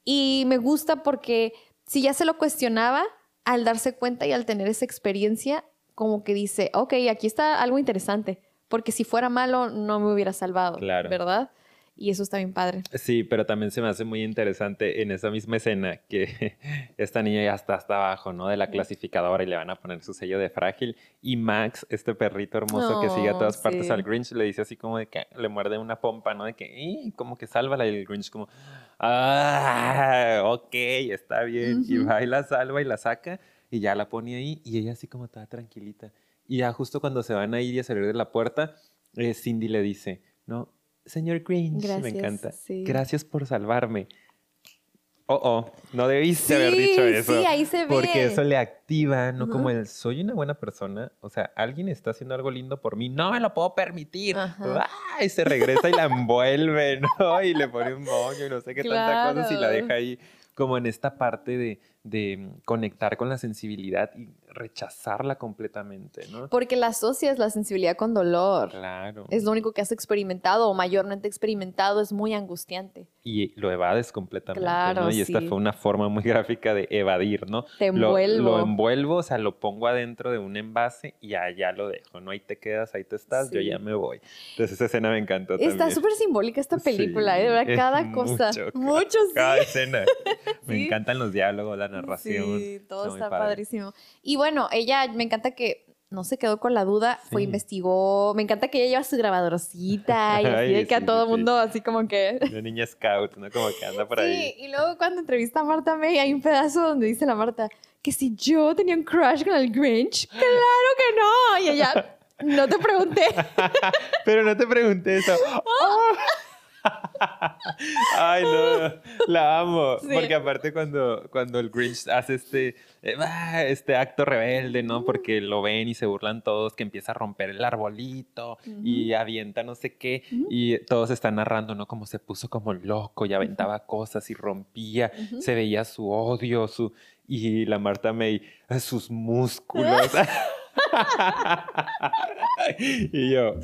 S1: Y me gusta porque si ya se lo cuestionaba, al darse cuenta y al tener esa experiencia, como que dice, ok, aquí está algo interesante, porque si fuera malo no me hubiera salvado, claro. ¿verdad? Y eso está bien padre.
S2: Sí, pero también se me hace muy interesante en esa misma escena que esta niña ya está hasta abajo, ¿no? De la clasificadora y le van a poner su sello de frágil. Y Max, este perrito hermoso que sigue a todas partes al Grinch, le dice así como de que le muerde una pompa, ¿no? De que, y como que sálvala y el Grinch como, ah, ok, está bien. Y va y la salva y la saca y ya la pone ahí y ella así como toda tranquilita. Y ya justo cuando se van a ir y a salir de la puerta, eh, Cindy le dice, no, señor Grinch, me encanta. Gracias por salvarme. Oh, oh, no debiste haber dicho eso.
S1: Sí, ahí se ve.
S2: Porque eso le activa, no como el soy una buena persona. O sea, alguien está haciendo algo lindo por mí, no me lo puedo permitir. Y se regresa y la envuelve, ¿no? Y le pone un moño y no sé qué tanta cosa y la deja ahí como en esta parte de, de conectar con la sensibilidad y rechazarla completamente, ¿no?
S1: Porque la asocias la sensibilidad con dolor.
S2: Claro.
S1: Es lo único que has experimentado o mayormente experimentado, es muy angustiante.
S2: Y lo evades completamente,
S1: claro,
S2: ¿no? Y esta fue una forma muy gráfica de evadir, ¿no?
S1: Te envuelvo.
S2: Lo, envuelvo, o sea, lo pongo adentro de un envase y allá lo dejo, ¿no? Ahí te quedas, ahí te estás, yo ya me voy. Entonces esa escena me encantó
S1: Está súper simbólica esta película, ¿eh? ¿verdad? Cada cosa. Mucho, sí.
S2: Cada escena. Me encantan los diálogos, la narración.
S1: Sí, todo está, padrísimo. Y bueno, ella, me encanta que no se quedó con la duda, fue, investigó. Me encanta que ella lleva su grabadorcita y así que a todo mundo así como que.
S2: Una niña scout, ¿no? Como que anda por ahí.
S1: Sí, y luego cuando entrevista a Marta May, hay un pedazo donde dice la Marta que si yo tenía un crush con el Grinch, claro que no. Y ella, no te pregunté.
S2: Pero no te pregunté eso. ¡Oh! Ay, no, la amo. Porque aparte cuando, cuando el Grinch hace este, eh, ah, este acto rebelde, ¿no? Porque lo ven y se burlan todos, que empieza a romper el arbolito y avienta no sé qué. Y todos están narrando, ¿no? Como se puso como loco y aventaba cosas y rompía. Se veía su odio, su... Y la Marta May, sus músculos. y yo,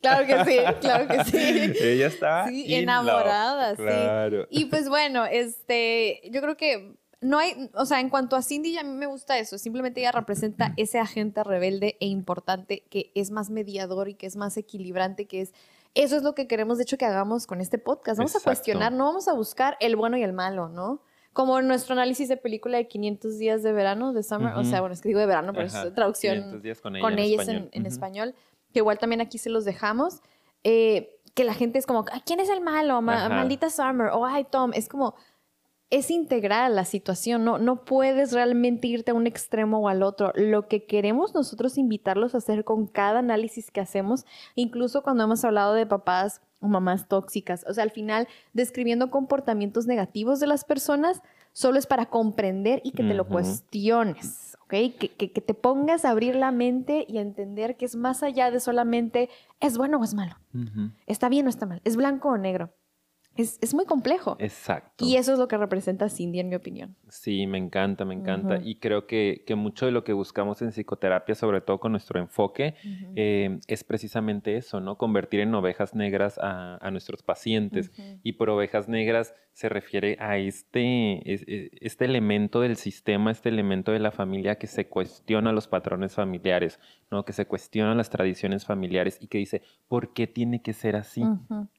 S1: Claro que sí, claro que sí.
S2: Ella estaba
S1: sí, enamorada, sí. Y pues bueno, este, yo creo que no hay, o sea, en cuanto a Cindy, a mí me gusta eso. Simplemente ella representa ese agente rebelde e importante que es más mediador y que es más equilibrante, que es eso es lo que queremos, de hecho, que hagamos con este podcast. Vamos a cuestionar, no vamos a buscar el bueno y el malo, ¿no? Como nuestro análisis de película de 500 días de verano, de summer, o sea, bueno, es que digo de verano, pero es traducción con, ellas en, español que igual también aquí se los dejamos, eh, que la gente es como, ¿quién es el malo? maldita Summer, o ay Tom, es como, es integral la situación, no, no puedes realmente irte a un extremo o al otro. Lo que queremos nosotros invitarlos a hacer con cada análisis que hacemos, incluso cuando hemos hablado de papás o mamás tóxicas, o sea, al final describiendo comportamientos negativos de las personas, solo es para comprender y que te lo cuestiones. Que, que, te pongas a abrir la mente y a entender que es más allá de solamente es bueno o es malo, está bien o está mal, es blanco o negro. Es, muy complejo.
S2: Exacto.
S1: Y eso es lo que representa Cindy, en mi opinión.
S2: Sí, me encanta, me encanta. Y creo que, mucho de lo que buscamos en psicoterapia, sobre todo con nuestro enfoque, eh, es precisamente eso, ¿no? Convertir en ovejas negras a, nuestros pacientes. Y por ovejas negras se refiere a este, este elemento del sistema, este elemento de la familia que se cuestiona los patrones familiares, ¿no? Que se cuestiona las tradiciones familiares y que dice, ¿por qué tiene que ser así?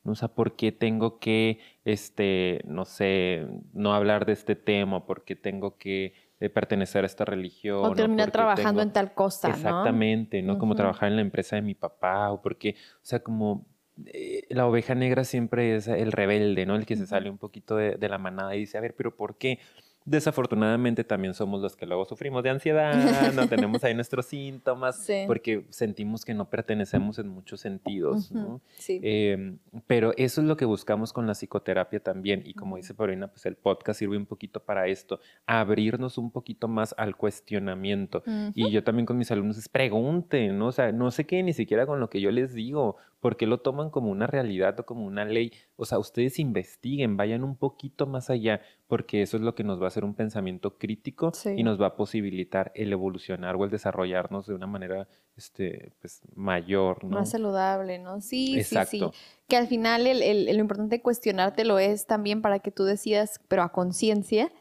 S2: O sea, ¿por qué tengo que, este, no sé, no hablar de este tema? ¿Por qué tengo que eh, pertenecer a esta religión?
S1: O terminar trabajando en tal cosa,
S2: Exactamente, ¿no? Como trabajar en la empresa de mi papá o porque, o sea, como eh, la oveja negra siempre es el rebelde, ¿no? El que se sale un poquito de, de, la manada y dice, a ver, pero ¿por qué? Desafortunadamente también somos los que luego sufrimos de ansiedad, no tenemos ahí nuestros síntomas, porque sentimos que no pertenecemos en muchos sentidos. ¿no? Em, pero eso es lo que buscamos con la psicoterapia también. Y como dice Paulina, pues el podcast sirve un poquito para esto, abrirnos un poquito más al cuestionamiento. Y yo también con mis alumnos es pregunten, ¿no? O sea, no sé qué ni siquiera con lo que yo les digo, porque lo toman como una realidad o como una ley. O sea, ustedes investiguen, vayan un poquito más allá, porque eso es lo que nos va a hacer un pensamiento crítico y nos va a posibilitar el evolucionar o el desarrollarnos de una manera este, pues, mayor. ¿no?
S1: Más saludable, ¿no? Sí, sí, sí. Que al final el, lo importante de cuestionártelo es también para que tú decidas, pero a conciencia,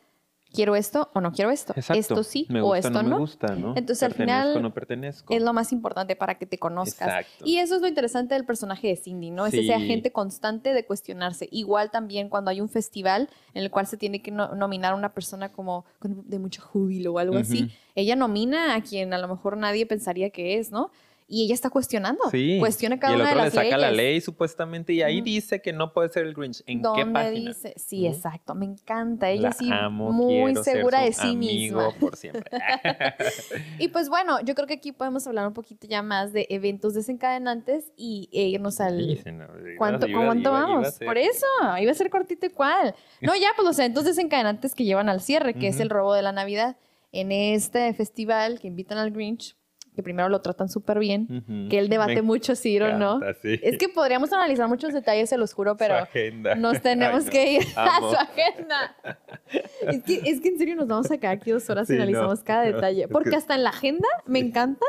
S1: quiero esto o no quiero esto. Esto sí o esto no.
S2: Me gusta, ¿no?
S1: Entonces al final
S2: no pertenezco.
S1: es lo más importante para que te conozcas. Y eso es lo interesante del personaje de Cindy, ¿no? Es ese agente constante de cuestionarse. Igual también cuando hay un festival en el cual se tiene que nominar a una persona como de mucho júbilo o algo así, ella nomina a quien a lo mejor nadie pensaría que es, ¿no? Y ella está cuestionando. Sí. Cuestiona cada y el otro le saca
S2: la ley supuestamente y ahí dice que no puede ser el Grinch. ¿En qué página?
S1: dice? Sí, exacto. Me encanta. Ella sí muy segura de sí misma.
S2: por siempre.
S1: y pues bueno, yo creo que aquí podemos hablar un poquito ya más de eventos desencadenantes y irnos al ¿Cuánto, ¿cuánto vamos? por eso, iba a ser cortito y cuál. No, ya pues los eventos desencadenantes que llevan al cierre, que es el robo de la Navidad. En este festival que invitan al Grinch, que primero lo tratan súper bien, que él debate mucho si o no. Es que podríamos analizar muchos detalles, se los juro, pero nos tenemos que ir a su agenda. Es que, es que en serio nos vamos a quedar aquí dos horas y analizamos cada detalle. Porque hasta en la agenda me encanta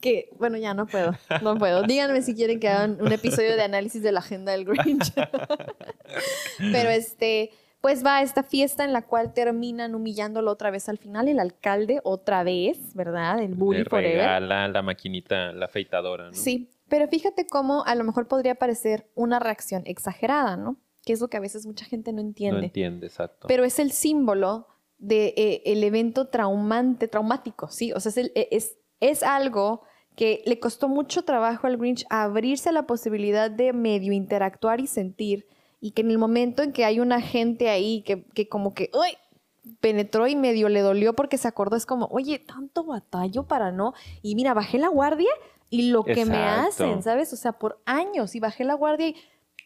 S1: que, bueno, ya no puedo, no puedo. Díganme si quieren que hagan un episodio de análisis de la agenda del Grinch. Pero este, pues va a esta fiesta en la cual terminan humillándolo otra vez al final, el alcalde otra vez, ¿verdad? El bully
S2: Le regala la maquinita, la afeitadora, ¿no?
S1: Sí, pero fíjate cómo a lo mejor podría parecer una reacción exagerada, ¿no? Que es lo que a veces mucha gente no entiende.
S2: No entiende, exacto.
S1: Pero es el símbolo de eh, el evento traumante, traumático, ¿sí? O sea, es, e, es, es algo que le costó mucho trabajo al Grinch abrirse a la posibilidad de medio interactuar y sentir, y que en el momento en que hay una gente ahí que, que como que, ¡uy! penetró y medio le dolió porque se acordó, es como, oye, tanto batallo para no, y mira, bajé la guardia y lo que me hacen, ¿sabes? O sea, por años, y bajé la guardia y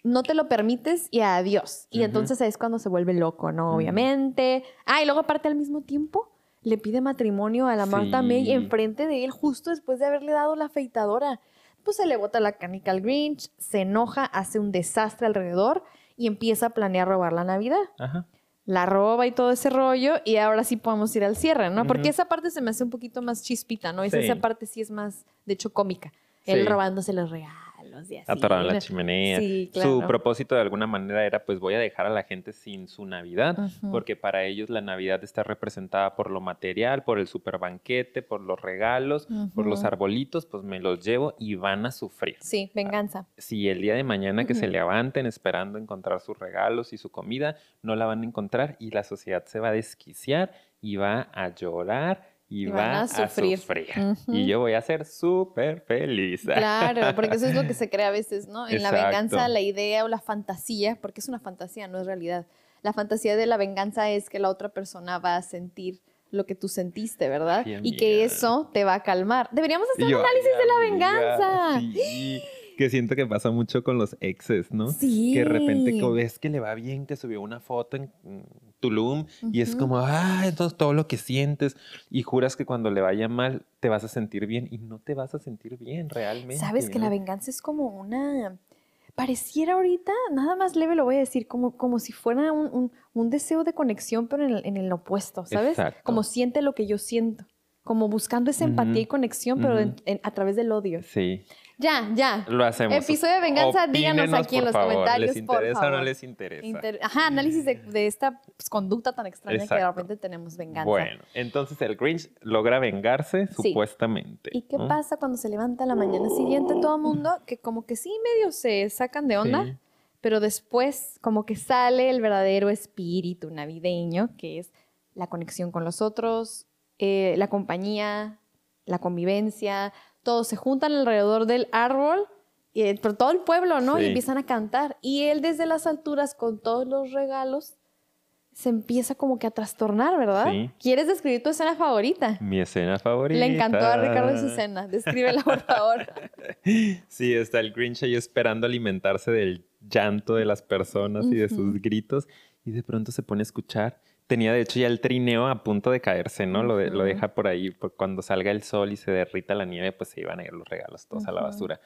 S1: no te lo permites y adiós. Y entonces es cuando se vuelve loco, ¿no? Obviamente. Ah, y luego aparte al mismo tiempo le pide matrimonio a la Marta May enfrente de él justo después de haberle dado la afeitadora. Pues se le bota la canica al Grinch, se enoja, hace un desastre alrededor y empieza a planear robar la Navidad. La roba y todo ese rollo y ahora sí podemos ir al cierre, ¿no? Porque esa parte se me hace un poquito más chispita, ¿no? Esa, parte sí es más, de hecho, cómica. Él robándose los regalos
S2: Atorado en la chimenea. Su propósito de alguna manera era pues voy a dejar a la gente sin su Navidad, porque para ellos la Navidad está representada por lo material, por el super banquete, por los regalos, por los arbolitos, pues me los llevo y van a sufrir.
S1: Sí, venganza.
S2: Si el día de mañana que se levanten esperando encontrar sus regalos y su comida, no la van a encontrar y la sociedad se va a desquiciar y va a llorar y, va a sufrir. Y yo voy a ser súper feliz.
S1: Claro, porque eso es lo que se cree a veces, ¿no? En la venganza, la idea o la fantasía, porque es una fantasía, no es realidad. La fantasía de la venganza es que la otra persona va a sentir lo que tú sentiste, ¿verdad? y que eso te va a calmar. Deberíamos hacer un análisis de la venganza.
S2: Sí que siento que pasa mucho con los exes, ¿no? Sí. Que de repente ves que le va bien, que subió una foto en Tulum y es como, ah, entonces todo lo que sientes y juras que cuando le vaya mal te vas a sentir bien y no te vas a sentir bien realmente.
S1: Sabes que la venganza es como una pareciera ahorita, nada más leve lo voy a decir, como, como si fuera un, deseo de conexión, pero en el, en el opuesto, ¿sabes? Como siente lo que yo siento, como buscando esa empatía y conexión, pero a través del odio.
S2: Sí.
S1: Ya, ya.
S2: Lo hacemos.
S1: Episodio de venganza, díganos aquí en los comentarios.
S2: ¿Les interesa o no les interesa?
S1: Ajá, análisis de, esta pues, conducta tan extraña que de repente tenemos venganza.
S2: Bueno, entonces el Grinch logra vengarse supuestamente.
S1: ¿Y qué pasa cuando se levanta la mañana siguiente todo el mundo? Que como que sí, medio se sacan de onda, pero después como que sale el verdadero espíritu navideño, que es la conexión con los otros, eh, la compañía, la convivencia, todos se juntan alrededor del árbol, y, eh, por todo el pueblo, ¿no? Y empiezan a cantar. Y él desde las alturas, con todos los regalos, se empieza como que a trastornar, ¿verdad? Sí. ¿Quieres describir tu escena favorita?
S2: Mi escena favorita.
S1: Le encantó a Ricardo esa escena. Descríbela, por favor.
S2: sí, está el Grinch ahí esperando alimentarse del llanto de las personas y de sus gritos. Y de pronto se pone a escuchar tenía de hecho ya el trineo a punto de caerse, ¿no? Lo, lo deja por ahí, cuando salga el sol y se derrita la nieve, pues se iban a ir los regalos todos a la basura.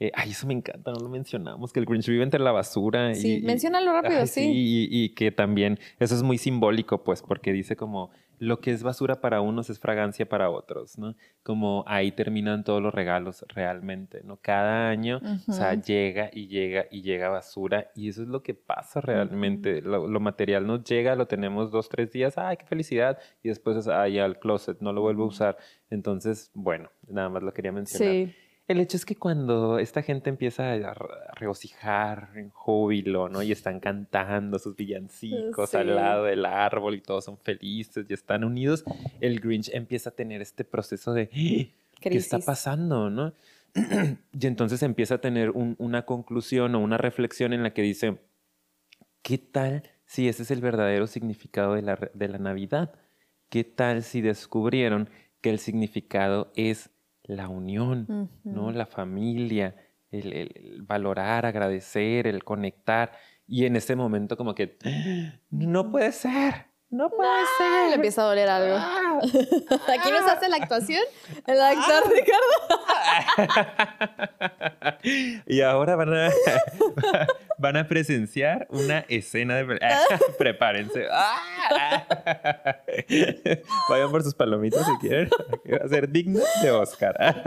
S2: Eh, ay, eso me encanta, no lo mencionamos, que el Grinch vive entre la basura.
S1: Sí, y, menciónalo rápido, sí.
S2: Y, y, que también, eso es muy simbólico, pues, porque dice como, lo que es basura para unos es fragancia para otros, ¿no? Como ahí terminan todos los regalos realmente, ¿no? Cada año, o sea, llega y llega y llega basura y eso es lo que pasa realmente. lo, material nos llega, lo tenemos dos, tres días, ¡ay, qué felicidad! Y después es, ¡ay, al closet! No lo vuelvo a usar. Entonces, bueno, nada más lo quería mencionar. Sí. El hecho es que cuando esta gente empieza a regocijar en júbilo, ¿no? Y están cantando sus villancicos al lado del árbol y todos son felices y están unidos, el Grinch empieza a tener este proceso de ¡Ah! ¿qué está pasando, no? y entonces empieza a tener una conclusión o una reflexión en la que dice, ¿qué tal si ese es el verdadero significado de la, de la Navidad? ¿Qué tal si descubrieron que el significado es la unión, ¿no? La familia, el, valorar, agradecer, el conectar. Y en ese momento como que, no puede ser, no puede ser.
S1: Le empieza a doler algo.
S2: Ah,
S1: Aquí nos hace la actuación el actor
S2: Ricardo. y ahora van a, van a presenciar una escena de... Prepárense. Vayan por sus palomitas si quieren. Va a ser digno de Oscar.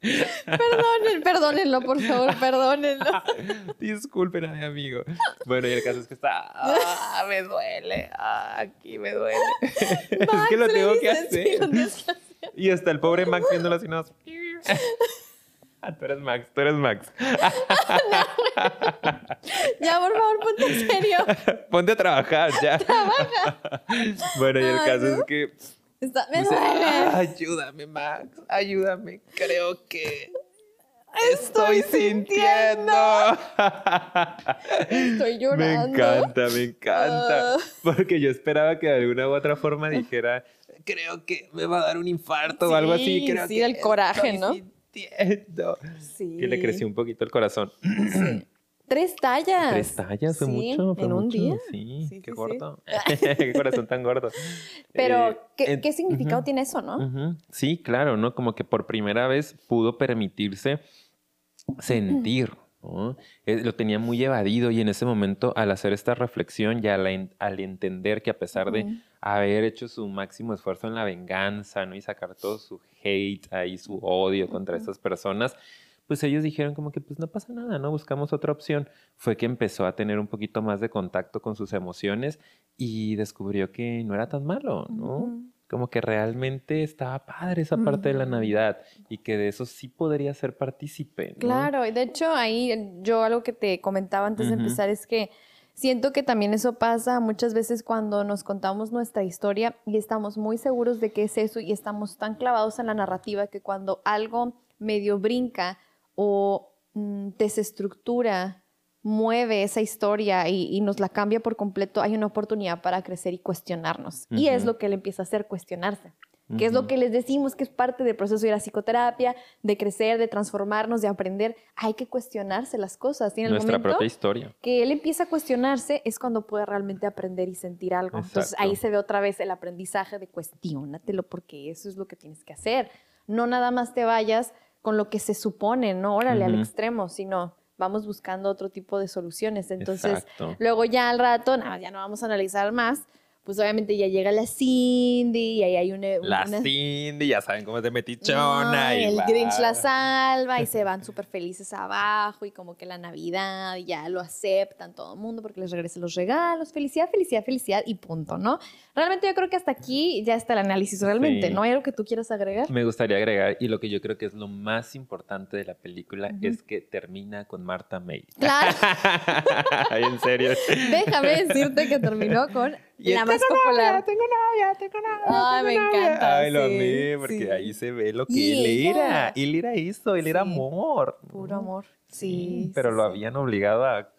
S1: Perdónenlo, perdónenlo, por favor, perdónenlo.
S2: Disculpen a mi amigo. Bueno, y el caso es que está. ¡Ah! Me duele. Ah, aquí me duele. es que lo tengo que hacer. y hasta el pobre Max viéndolo así, no. Ah, tú eres Max, tú eres Max.
S1: ya, por favor, ponte en serio.
S2: ponte a trabajar, ya. Trabaja. bueno, y el caso es que
S1: me duele.
S2: ayúdame, Max, ayúdame. Creo que estoy, sintiendo.
S1: estoy llorando.
S2: Me encanta, me encanta. Ah. Porque yo esperaba que de alguna u otra forma dijera, creo que me va a dar un infarto o algo así. Creo
S1: sí,
S2: que
S1: del coraje, ¿no?
S2: Sintiendo. Sí. Que le creció un poquito el corazón. Sí.
S1: Tres tallas.
S2: Tres tallas, fue mucho. Fue
S1: en
S2: un
S1: día.
S2: Sí, qué gordo. qué corazón tan gordo.
S1: Pero, eh, ¿qué, significado tiene eso, no?
S2: Sí, claro, ¿no? Como que por primera vez pudo permitirse sentir. ¿no? Eh, lo tenía muy evadido y en ese momento al hacer esta reflexión y al, al entender que a pesar de haber hecho su máximo esfuerzo en la venganza ¿no? y sacar todo su hate ahí, su odio contra estas personas, pues ellos dijeron como que pues no pasa nada, ¿no? Buscamos otra opción. Fue que empezó a tener un poquito más de contacto con sus emociones y descubrió que no era tan malo, ¿no? Como que realmente estaba padre esa parte de la Navidad y que de eso sí podría ser partícipe. ¿no?
S1: Claro, y de hecho ahí yo algo que te comentaba antes de empezar es que siento que también eso pasa muchas veces cuando nos contamos nuestra historia y estamos muy seguros de que es eso y estamos tan clavados en la narrativa que cuando algo medio brinca, o mm, desestructura, mueve esa historia y, nos la cambia por completo, hay una oportunidad para crecer y cuestionarnos. Y es lo que él empieza a hacer, cuestionarse. Que es lo que les decimos que es parte del proceso de la psicoterapia, de crecer, de transformarnos, de aprender. Hay que cuestionarse las cosas. ¿Tiene
S2: Nuestra propia historia.
S1: Que él empieza a cuestionarse es cuando puede realmente aprender y sentir algo. Entonces ahí se ve otra vez el aprendizaje de cuestionatelo porque eso es lo que tienes que hacer. No nada más te vayas con lo que se supone, no órale al extremo, sino vamos buscando otro tipo de soluciones. Entonces, luego ya al rato, nada, ya no vamos a analizar más, pues obviamente ya llega la Cindy y ahí hay una...
S2: La Cindy, ya saben cómo es de metichona. y
S1: el Grinch la salva y se van súper felices abajo y como que la Navidad ya lo aceptan todo el mundo porque les regresa los regalos. Felicidad, felicidad, felicidad y punto, ¿no? Realmente yo creo que hasta aquí ya está el análisis realmente. ¿No hay algo que tú quieras agregar?
S2: Me gustaría agregar y lo que yo creo que es lo más importante de la película es que termina con Marta May.
S1: Claro.
S2: en serio.
S1: Déjame decirte que terminó con la más popular.
S2: Novia, tengo novia, tengo novia.
S1: Ay, me encanta.
S2: Ay, lo amé, porque ahí se ve lo que él era. Él era eso, él era amor.
S1: Puro amor. Sí.
S2: pero lo habían obligado a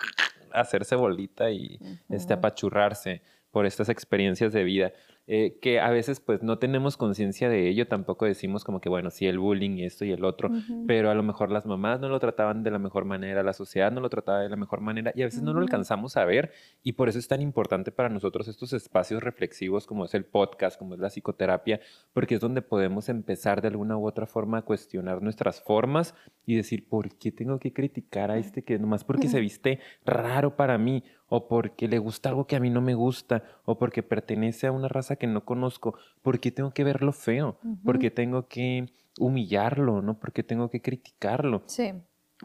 S2: hacerse bolita y este, apachurrarse por estas experiencias de vida. Eh, que a veces pues no tenemos conciencia de ello, tampoco decimos como que bueno, sí, el bullying y esto y el otro, pero a lo mejor las mamás no lo trataban de la mejor manera, la sociedad no lo trataba de la mejor manera y a veces no lo alcanzamos a ver y por eso es tan importante para nosotros estos espacios reflexivos como es el podcast, como es la psicoterapia, porque es donde podemos empezar de alguna u otra forma a cuestionar nuestras formas y decir, ¿por qué tengo que criticar a este que nomás porque se viste raro para mí? O porque le gusta algo que a mí no me gusta, o porque pertenece a una raza que no conozco, porque tengo que verlo feo, porque tengo que humillarlo, ¿no? Porque tengo que criticarlo.
S1: Sí.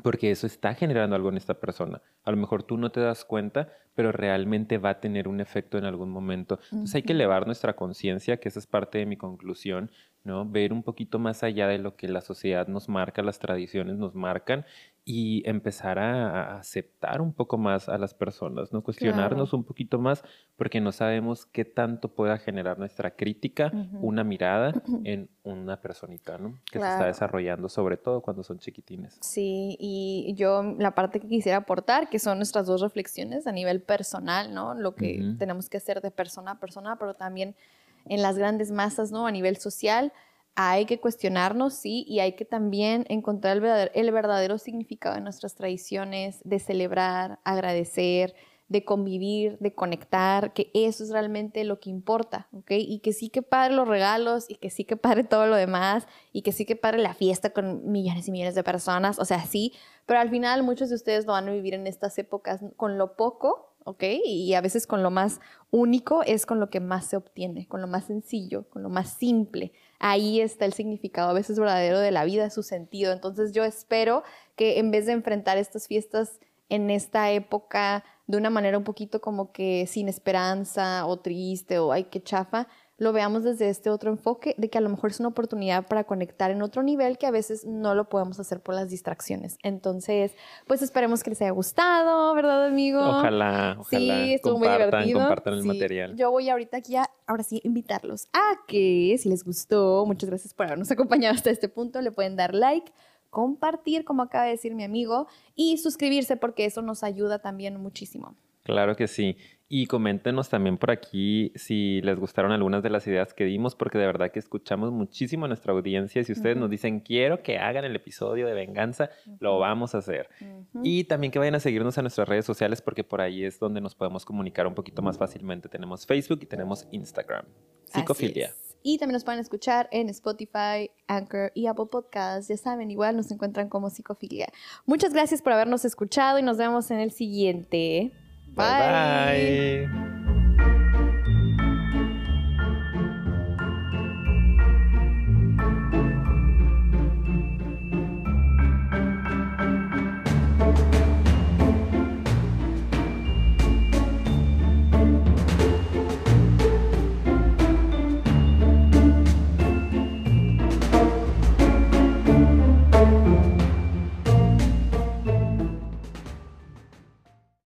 S2: Porque eso está generando algo en esta persona. A lo mejor tú no te das cuenta, pero realmente va a tener un efecto en algún momento. Entonces hay que elevar nuestra conciencia, que esa es parte de mi conclusión, ¿no? Ver un poquito más allá de lo que la sociedad nos marca, las tradiciones nos marcan y empezar a, aceptar un poco más a las personas, ¿no? Cuestionarnos un poquito más porque no sabemos qué tanto pueda generar nuestra crítica, una mirada en una personita, ¿no? Que se está desarrollando, sobre todo cuando son chiquitines.
S1: Sí, y yo la parte que quisiera aportar, que son nuestras dos reflexiones a nivel personal, ¿no? Lo que tenemos que hacer de persona a persona, pero también en las grandes masas, ¿no? A nivel social, hay que cuestionarnos, sí, y hay que también encontrar el verdadero, significado de nuestras tradiciones, de celebrar, agradecer, de convivir, de conectar, que eso es realmente lo que importa, ¿ok? Y que sí que padre los regalos y que sí que padre todo lo demás y que sí que padre la fiesta con millones y millones de personas, o sea, sí, pero al final muchos de ustedes lo van a vivir en estas épocas con lo poco ¿ok? Y a veces con lo más único es con lo que más se obtiene, con lo más sencillo, con lo más simple. Ahí está el significado a veces verdadero de la vida, su sentido. Entonces yo espero que en vez de enfrentar estas fiestas en esta época de una manera un poquito como que sin esperanza o triste o ay, qué chafa, lo veamos desde este otro enfoque, de que a lo mejor es una oportunidad para conectar en otro nivel que a veces no lo podemos hacer por las distracciones. Entonces, pues esperemos que les haya gustado, ¿verdad, amigo?
S2: Ojalá, ojalá. Sí, estuvo muy divertido. Compartan el material.
S1: Yo voy ahorita aquí a, ahora sí, invitarlos a que, si les gustó, muchas gracias por habernos acompañado hasta este punto, le pueden dar like compartir, como acaba de decir mi amigo, y suscribirse porque eso nos ayuda también muchísimo.
S2: Claro que sí. Y coméntenos también por aquí si les gustaron algunas de las ideas que dimos, porque de verdad que escuchamos muchísimo a nuestra audiencia. Si ustedes nos dicen, quiero que hagan el episodio de venganza, lo vamos a hacer. Y también que vayan a seguirnos a nuestras redes sociales, porque por ahí es donde nos podemos comunicar un poquito más fácilmente. Tenemos Facebook y tenemos Instagram. Psicofilia.
S1: Y también nos pueden escuchar en Spotify, Anchor y Apple Podcasts. Ya saben, igual nos encuentran como Psicofilia. Muchas gracias por habernos escuchado y nos vemos en el siguiente. 拜拜。